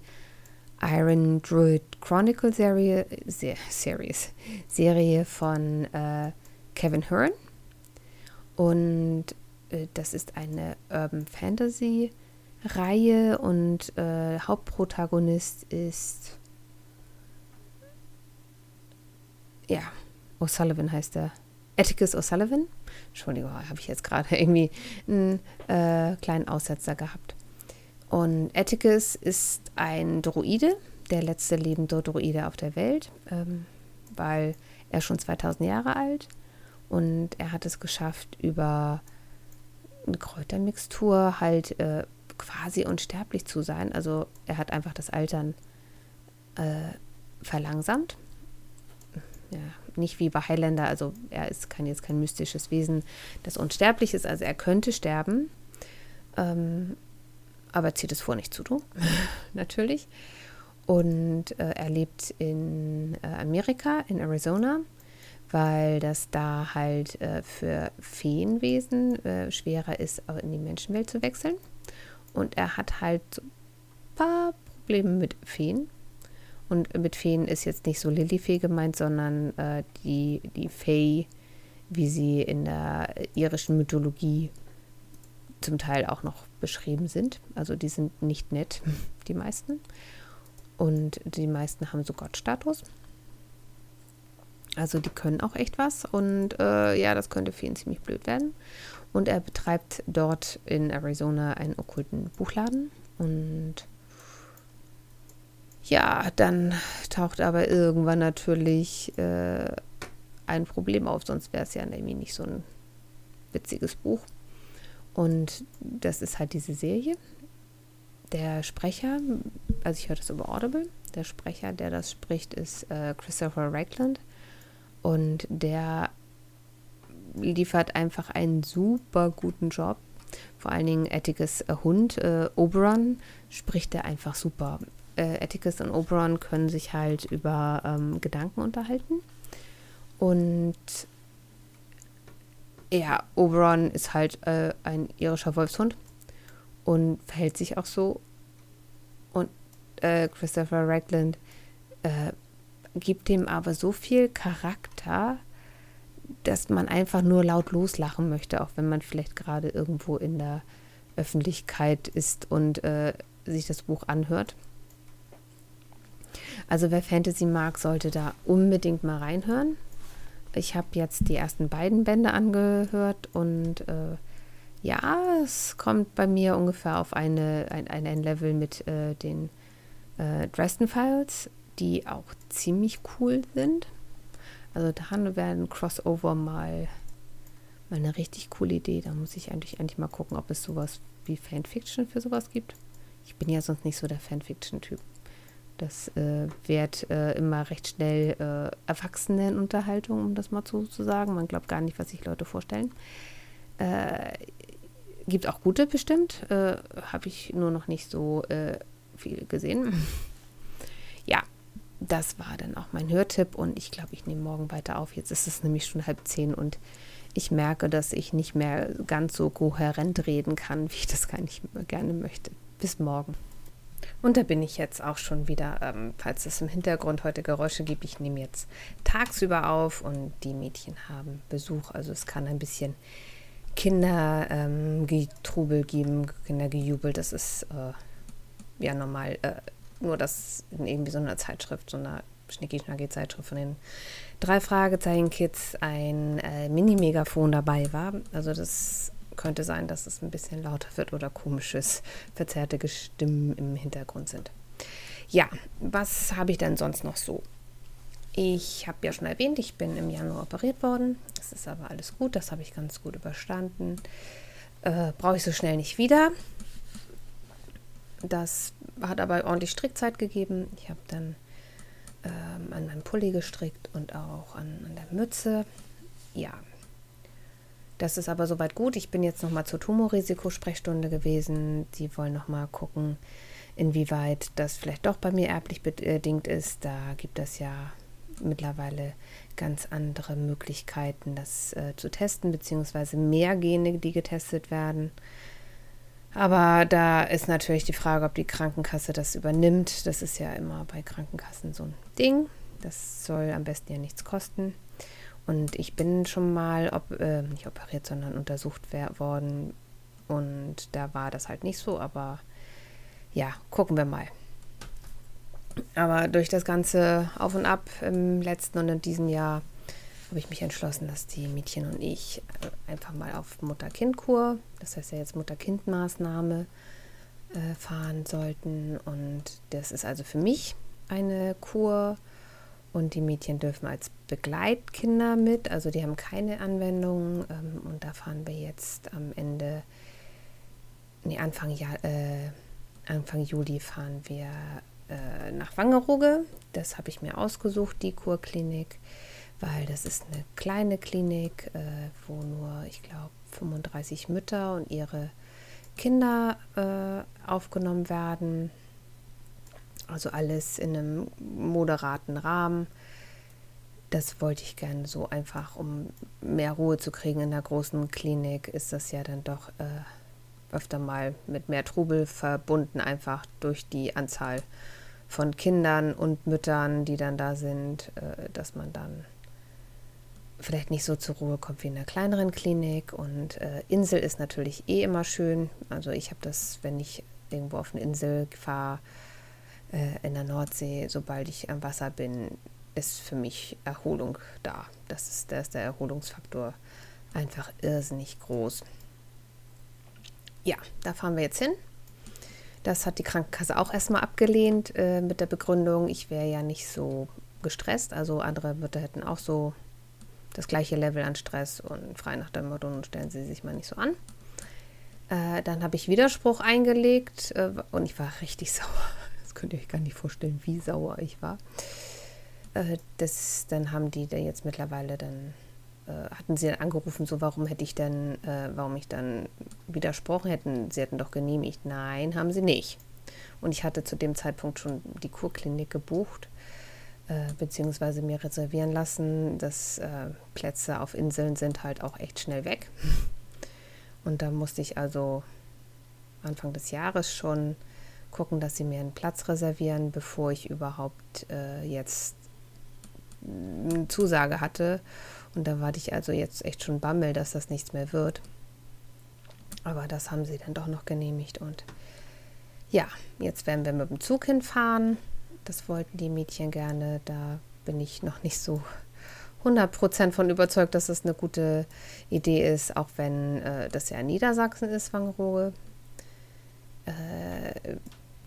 Iron Druid Chronicle Serie, Series, Serie von äh, Kevin Hearn. Und äh, das ist eine Urban Fantasy Reihe und äh, Hauptprotagonist ist ja, O'Sullivan heißt er. Atticus O'Sullivan. Entschuldigung, habe ich jetzt gerade irgendwie einen äh, kleinen Aussetzer gehabt. Und Atticus ist ein Droide, der letzte lebende Droide auf der Welt, ähm, weil er schon 2000 Jahre alt und er hat es geschafft, über eine Kräutermixtur halt äh, quasi unsterblich zu sein. Also er hat einfach das Altern äh, verlangsamt. Ja, nicht wie bei Highlander, also er ist kein, jetzt kein mystisches Wesen, das unsterblich ist, also er könnte sterben, ähm, aber zieht es vor, nicht zu tun, natürlich. Und äh, er lebt in äh, Amerika, in Arizona weil das da halt äh, für Feenwesen äh, schwerer ist, in die Menschenwelt zu wechseln. Und er hat halt ein paar Probleme mit Feen. Und mit Feen ist jetzt nicht so Lilifee gemeint, sondern äh, die, die Fee, wie sie in der irischen Mythologie zum Teil auch noch beschrieben sind. Also die sind nicht nett, die meisten. Und die meisten haben so Gottstatus. Also die können auch echt was und äh, ja, das könnte ihn ziemlich blöd werden. Und er betreibt dort in Arizona einen okkulten Buchladen und ja, dann taucht aber irgendwann natürlich äh, ein Problem auf, sonst wäre es ja irgendwie nicht so ein witziges Buch. Und das ist halt diese Serie. Der Sprecher, also ich höre das über Audible, der Sprecher, der das spricht, ist äh, Christopher Ragland. Und der liefert einfach einen super guten Job. Vor allen Dingen Atticus äh, Hund, äh, Oberon, spricht er einfach super. Äh, Atticus und Oberon können sich halt über ähm, Gedanken unterhalten. Und ja, Oberon ist halt äh, ein irischer Wolfshund und verhält sich auch so. Und äh, Christopher Ragland äh, gibt dem aber so viel Charakter, dass man einfach nur laut loslachen möchte, auch wenn man vielleicht gerade irgendwo in der Öffentlichkeit ist und äh, sich das Buch anhört. Also wer Fantasy mag, sollte da unbedingt mal reinhören. Ich habe jetzt die ersten beiden Bände angehört und äh, ja, es kommt bei mir ungefähr auf eine, ein, ein Level mit äh, den äh, Dresden Files die auch ziemlich cool sind. Also da wäre ein Crossover mal, mal eine richtig coole Idee. Da muss ich eigentlich, eigentlich mal gucken, ob es sowas wie Fanfiction für sowas gibt. Ich bin ja sonst nicht so der Fanfiction-Typ. Das äh, wird äh, immer recht schnell äh, Erwachsenenunterhaltung, um das mal so zu sagen. Man glaubt gar nicht, was sich Leute vorstellen. Äh, gibt auch gute bestimmt. Äh, Habe ich nur noch nicht so äh, viel gesehen. ja, das war dann auch mein Hörtipp und ich glaube, ich nehme morgen weiter auf. Jetzt ist es nämlich schon halb zehn und ich merke, dass ich nicht mehr ganz so kohärent reden kann, wie ich das gar nicht gerne möchte. Bis morgen. Und da bin ich jetzt auch schon wieder, ähm, falls es im Hintergrund heute Geräusche gibt, ich nehme jetzt tagsüber auf und die Mädchen haben Besuch. Also es kann ein bisschen Kindergetrubel ähm, geben, Kindergejubel. Das ist äh, ja normal. Äh, nur dass in irgendwie so einer Zeitschrift, so einer Schnicki-Schnacki-Zeitschrift von den drei Fragezeichen-Kids ein äh, Mini-Megafon dabei war. Also das könnte sein, dass es ein bisschen lauter wird oder komisches, verzerrte Stimmen im Hintergrund sind. Ja, was habe ich denn sonst noch so? Ich habe ja schon erwähnt, ich bin im Januar operiert worden. Das ist aber alles gut, das habe ich ganz gut überstanden. Äh, Brauche ich so schnell nicht wieder. Das hat aber ordentlich Strickzeit gegeben. Ich habe dann ähm, an meinem Pulli gestrickt und auch an, an der Mütze. Ja, das ist aber soweit gut. Ich bin jetzt nochmal zur Tumorrisikosprechstunde gewesen. Die wollen nochmal gucken, inwieweit das vielleicht doch bei mir erblich bedingt ist. Da gibt es ja mittlerweile ganz andere Möglichkeiten, das äh, zu testen, beziehungsweise mehr Gene, die getestet werden. Aber da ist natürlich die Frage, ob die Krankenkasse das übernimmt. Das ist ja immer bei Krankenkassen so ein Ding. Das soll am besten ja nichts kosten. Und ich bin schon mal, ob, äh, nicht operiert, sondern untersucht worden. Und da war das halt nicht so, aber ja, gucken wir mal. Aber durch das ganze Auf und Ab im letzten und in diesem Jahr habe ich mich entschlossen, dass die Mädchen und ich äh, einfach mal auf Mutter-Kind-Kur, das heißt ja jetzt Mutter-Kind-Maßnahme, äh, fahren sollten. Und das ist also für mich eine Kur und die Mädchen dürfen als Begleitkinder mit, also die haben keine Anwendung. Ähm, und da fahren wir jetzt am Ende, nee, Anfang, Jahr, äh, Anfang Juli fahren wir äh, nach Wangerooge. Das habe ich mir ausgesucht, die Kurklinik, weil das ist eine kleine Klinik, äh, wo nur, ich glaube, 35 Mütter und ihre Kinder äh, aufgenommen werden. Also alles in einem moderaten Rahmen. Das wollte ich gerne so einfach, um mehr Ruhe zu kriegen in der großen Klinik, ist das ja dann doch äh, öfter mal mit mehr Trubel verbunden, einfach durch die Anzahl von Kindern und Müttern, die dann da sind, äh, dass man dann vielleicht nicht so zur Ruhe kommt wie in einer kleineren Klinik. Und äh, Insel ist natürlich eh immer schön. Also ich habe das, wenn ich irgendwo auf eine Insel fahre, in der Nordsee, sobald ich am Wasser bin, ist für mich Erholung da. Das ist, da ist der Erholungsfaktor einfach irrsinnig groß. Ja, da fahren wir jetzt hin. Das hat die Krankenkasse auch erstmal abgelehnt äh, mit der Begründung, ich wäre ja nicht so gestresst. Also andere Mütter hätten auch so das gleiche Level an Stress und frei nach dem Motto, stellen Sie sich mal nicht so an. Äh, dann habe ich Widerspruch eingelegt äh, und ich war richtig sauer könnt ihr euch gar nicht vorstellen, wie sauer ich war. Äh, das, dann haben die da jetzt mittlerweile dann, äh, hatten sie dann angerufen, so warum hätte ich denn, äh, warum ich dann widersprochen hätten. Sie hätten doch genehmigt. Nein, haben sie nicht. Und ich hatte zu dem Zeitpunkt schon die Kurklinik gebucht, beziehungsweise mir reservieren lassen. dass Plätze auf Inseln sind halt auch echt schnell weg. Und da musste ich also Anfang des Jahres schon gucken, dass sie mir einen Platz reservieren, bevor ich überhaupt äh, jetzt eine Zusage hatte. Und da war ich also jetzt echt schon bammel, dass das nichts mehr wird. Aber das haben sie dann doch noch genehmigt. Und ja, jetzt werden wir mit dem Zug hinfahren. Das wollten die Mädchen gerne. Da bin ich noch nicht so 100% von überzeugt, dass das eine gute Idee ist, auch wenn äh, das ja in Niedersachsen ist, Wangerooge. Äh,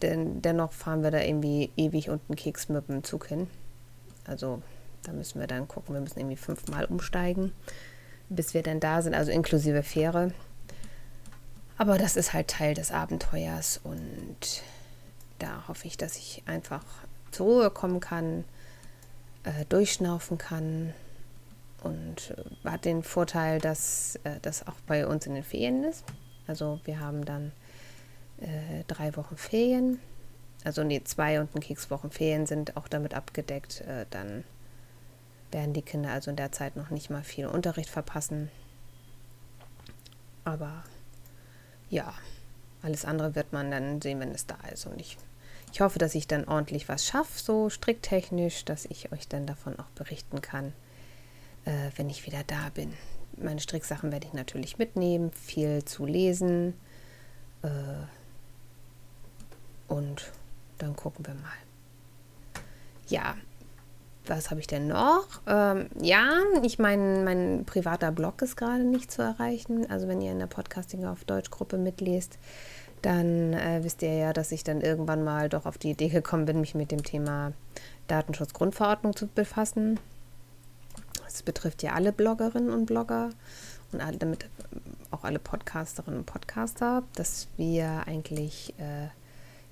denn dennoch fahren wir da irgendwie ewig und einen Keks mit dem Zug hin. Also da müssen wir dann gucken, wir müssen irgendwie fünfmal umsteigen, bis wir dann da sind, also inklusive Fähre. Aber das ist halt Teil des Abenteuers und da hoffe ich, dass ich einfach zur Ruhe kommen kann, äh, durchschnaufen kann und äh, hat den Vorteil, dass äh, das auch bei uns in den Ferien ist. Also wir haben dann äh, drei Wochen Ferien. Also nee, zwei und ein Kekswochen Ferien sind auch damit abgedeckt. Äh, dann werden die Kinder also in der Zeit noch nicht mal viel Unterricht verpassen. Aber ja, alles andere wird man dann sehen, wenn es da ist. Und ich, ich hoffe, dass ich dann ordentlich was schaffe, so stricktechnisch, dass ich euch dann davon auch berichten kann, äh, wenn ich wieder da bin. Meine Stricksachen werde ich natürlich mitnehmen, viel zu lesen. Äh, und dann gucken wir mal. Ja, was habe ich denn noch? Ähm, ja, ich meine, mein privater Blog ist gerade nicht zu erreichen. Also wenn ihr in der Podcasting auf Deutsch-Gruppe mitlest, dann äh, wisst ihr ja, dass ich dann irgendwann mal doch auf die Idee gekommen bin, mich mit dem Thema Datenschutzgrundverordnung zu befassen. Das betrifft ja alle Bloggerinnen und Blogger und alle, damit auch alle Podcasterinnen und Podcaster, dass wir eigentlich äh,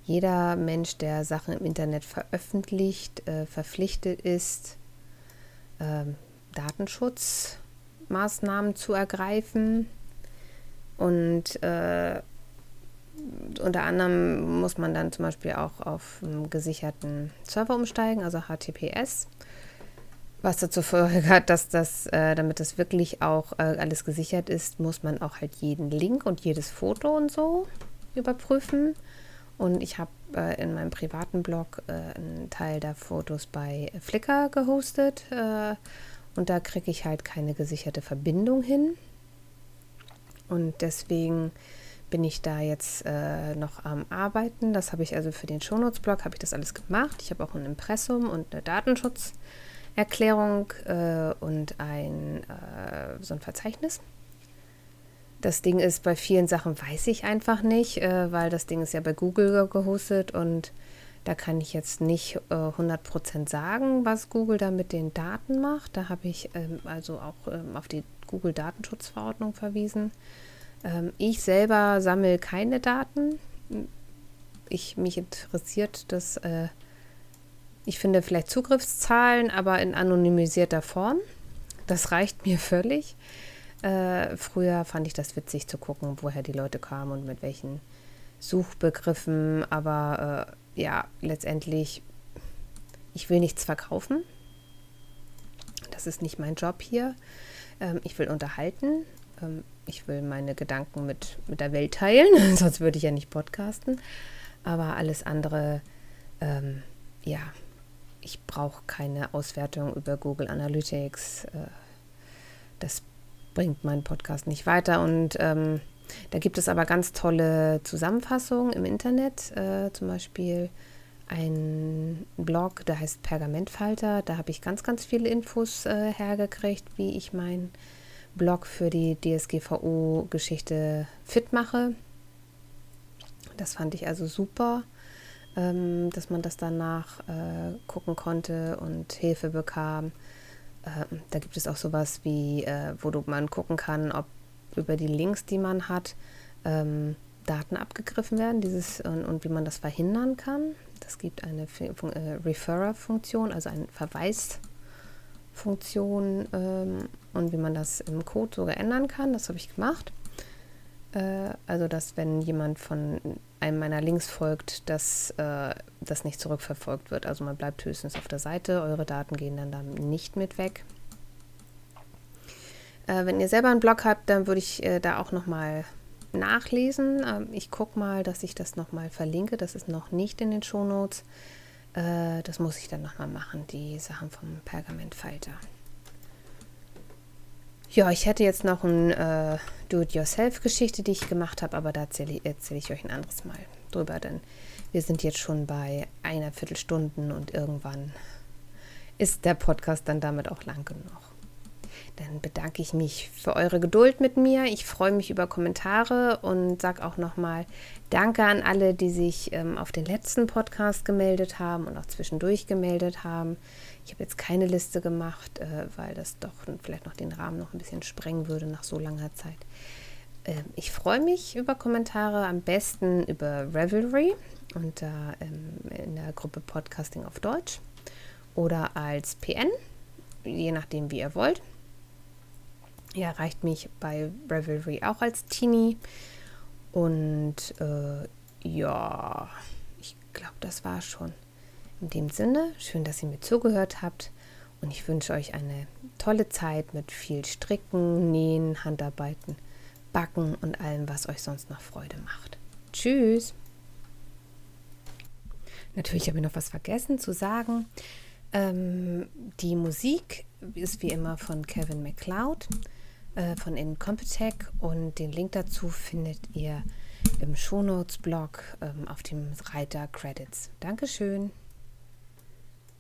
jeder Mensch, der Sachen im Internet veröffentlicht, äh, verpflichtet ist, äh, Datenschutzmaßnahmen zu ergreifen. Und äh, unter anderem muss man dann zum Beispiel auch auf einen gesicherten Server umsteigen, also HTTPS, was dazu Folge dass das, äh, damit das wirklich auch äh, alles gesichert ist, muss man auch halt jeden Link und jedes Foto und so überprüfen. Und ich habe äh, in meinem privaten Blog äh, einen Teil der Fotos bei Flickr gehostet. Äh, und da kriege ich halt keine gesicherte Verbindung hin. Und deswegen bin ich da jetzt äh, noch am Arbeiten. Das habe ich also für den Shownotes-Blog, habe ich das alles gemacht. Ich habe auch ein Impressum und eine Datenschutzerklärung äh, und ein, äh, so ein Verzeichnis. Das Ding ist, bei vielen Sachen weiß ich einfach nicht, äh, weil das Ding ist ja bei Google gehostet und da kann ich jetzt nicht äh, 100% sagen, was Google da mit den Daten macht. Da habe ich ähm, also auch ähm, auf die Google-Datenschutzverordnung verwiesen. Ähm, ich selber sammle keine Daten. Ich, mich interessiert das, äh, ich finde vielleicht Zugriffszahlen, aber in anonymisierter Form. Das reicht mir völlig. Äh, früher fand ich das witzig zu gucken, woher die Leute kamen und mit welchen Suchbegriffen. Aber äh, ja, letztendlich, ich will nichts verkaufen. Das ist nicht mein Job hier. Ähm, ich will unterhalten. Ähm, ich will meine Gedanken mit, mit der Welt teilen, sonst würde ich ja nicht podcasten. Aber alles andere, ähm, ja, ich brauche keine Auswertung über Google Analytics. Äh, das bringt meinen Podcast nicht weiter. Und ähm, da gibt es aber ganz tolle Zusammenfassungen im Internet, äh, zum Beispiel ein Blog, der heißt Pergamentfalter. Da habe ich ganz, ganz viele Infos äh, hergekriegt, wie ich meinen Blog für die DSGVO-Geschichte fit mache. Das fand ich also super, ähm, dass man das danach äh, gucken konnte und Hilfe bekam. Ähm, da gibt es auch sowas wie, äh, wo du man gucken kann, ob über die Links, die man hat, ähm, Daten abgegriffen werden dieses, und, und, wie man das verhindern kann. Das gibt eine äh, Referrer-Funktion, also eine Verweisfunktion ähm, und wie man das im Code sogar ändern kann. Das habe ich gemacht. Äh, also, dass wenn jemand von einem meiner Links folgt, dass äh, das nicht zurückverfolgt wird. Also man bleibt höchstens auf der Seite, eure Daten gehen dann, dann nicht mit weg. Äh, wenn ihr selber einen Blog habt, dann würde ich äh, da auch nochmal nachlesen. Ähm, ich gucke mal, dass ich das nochmal verlinke. Das ist noch nicht in den Shownotes. Äh, das muss ich dann nochmal machen, die Sachen vom Pergamentfalter. Ja, ich hätte jetzt noch eine äh, Do-it-yourself-Geschichte, die ich gemacht habe, aber da erzähle erzähl ich euch ein anderes Mal drüber, denn wir sind jetzt schon bei einer Viertelstunde und irgendwann ist der Podcast dann damit auch lang genug. Dann bedanke ich mich für eure Geduld mit mir. Ich freue mich über Kommentare und sage auch nochmal Danke an alle, die sich ähm, auf den letzten Podcast gemeldet haben und auch zwischendurch gemeldet haben. Ich habe jetzt keine Liste gemacht, äh, weil das doch vielleicht noch den Rahmen noch ein bisschen sprengen würde nach so langer Zeit. Äh, ich freue mich über Kommentare, am besten über Revelry und ähm, in der Gruppe Podcasting auf Deutsch oder als PN, je nachdem, wie ihr wollt. Ihr erreicht mich bei Revelry auch als Teenie. Und äh, ja, ich glaube, das war schon. In dem Sinne, schön, dass ihr mir zugehört habt. Und ich wünsche euch eine tolle Zeit mit viel Stricken, Nähen, Handarbeiten, Backen und allem, was euch sonst noch Freude macht. Tschüss! Natürlich habe ich noch was vergessen zu sagen. Ähm, die Musik ist wie immer von Kevin MacLeod äh, von Incompetech und den Link dazu findet ihr im Shownotes-Blog ähm, auf dem Reiter Credits. Dankeschön.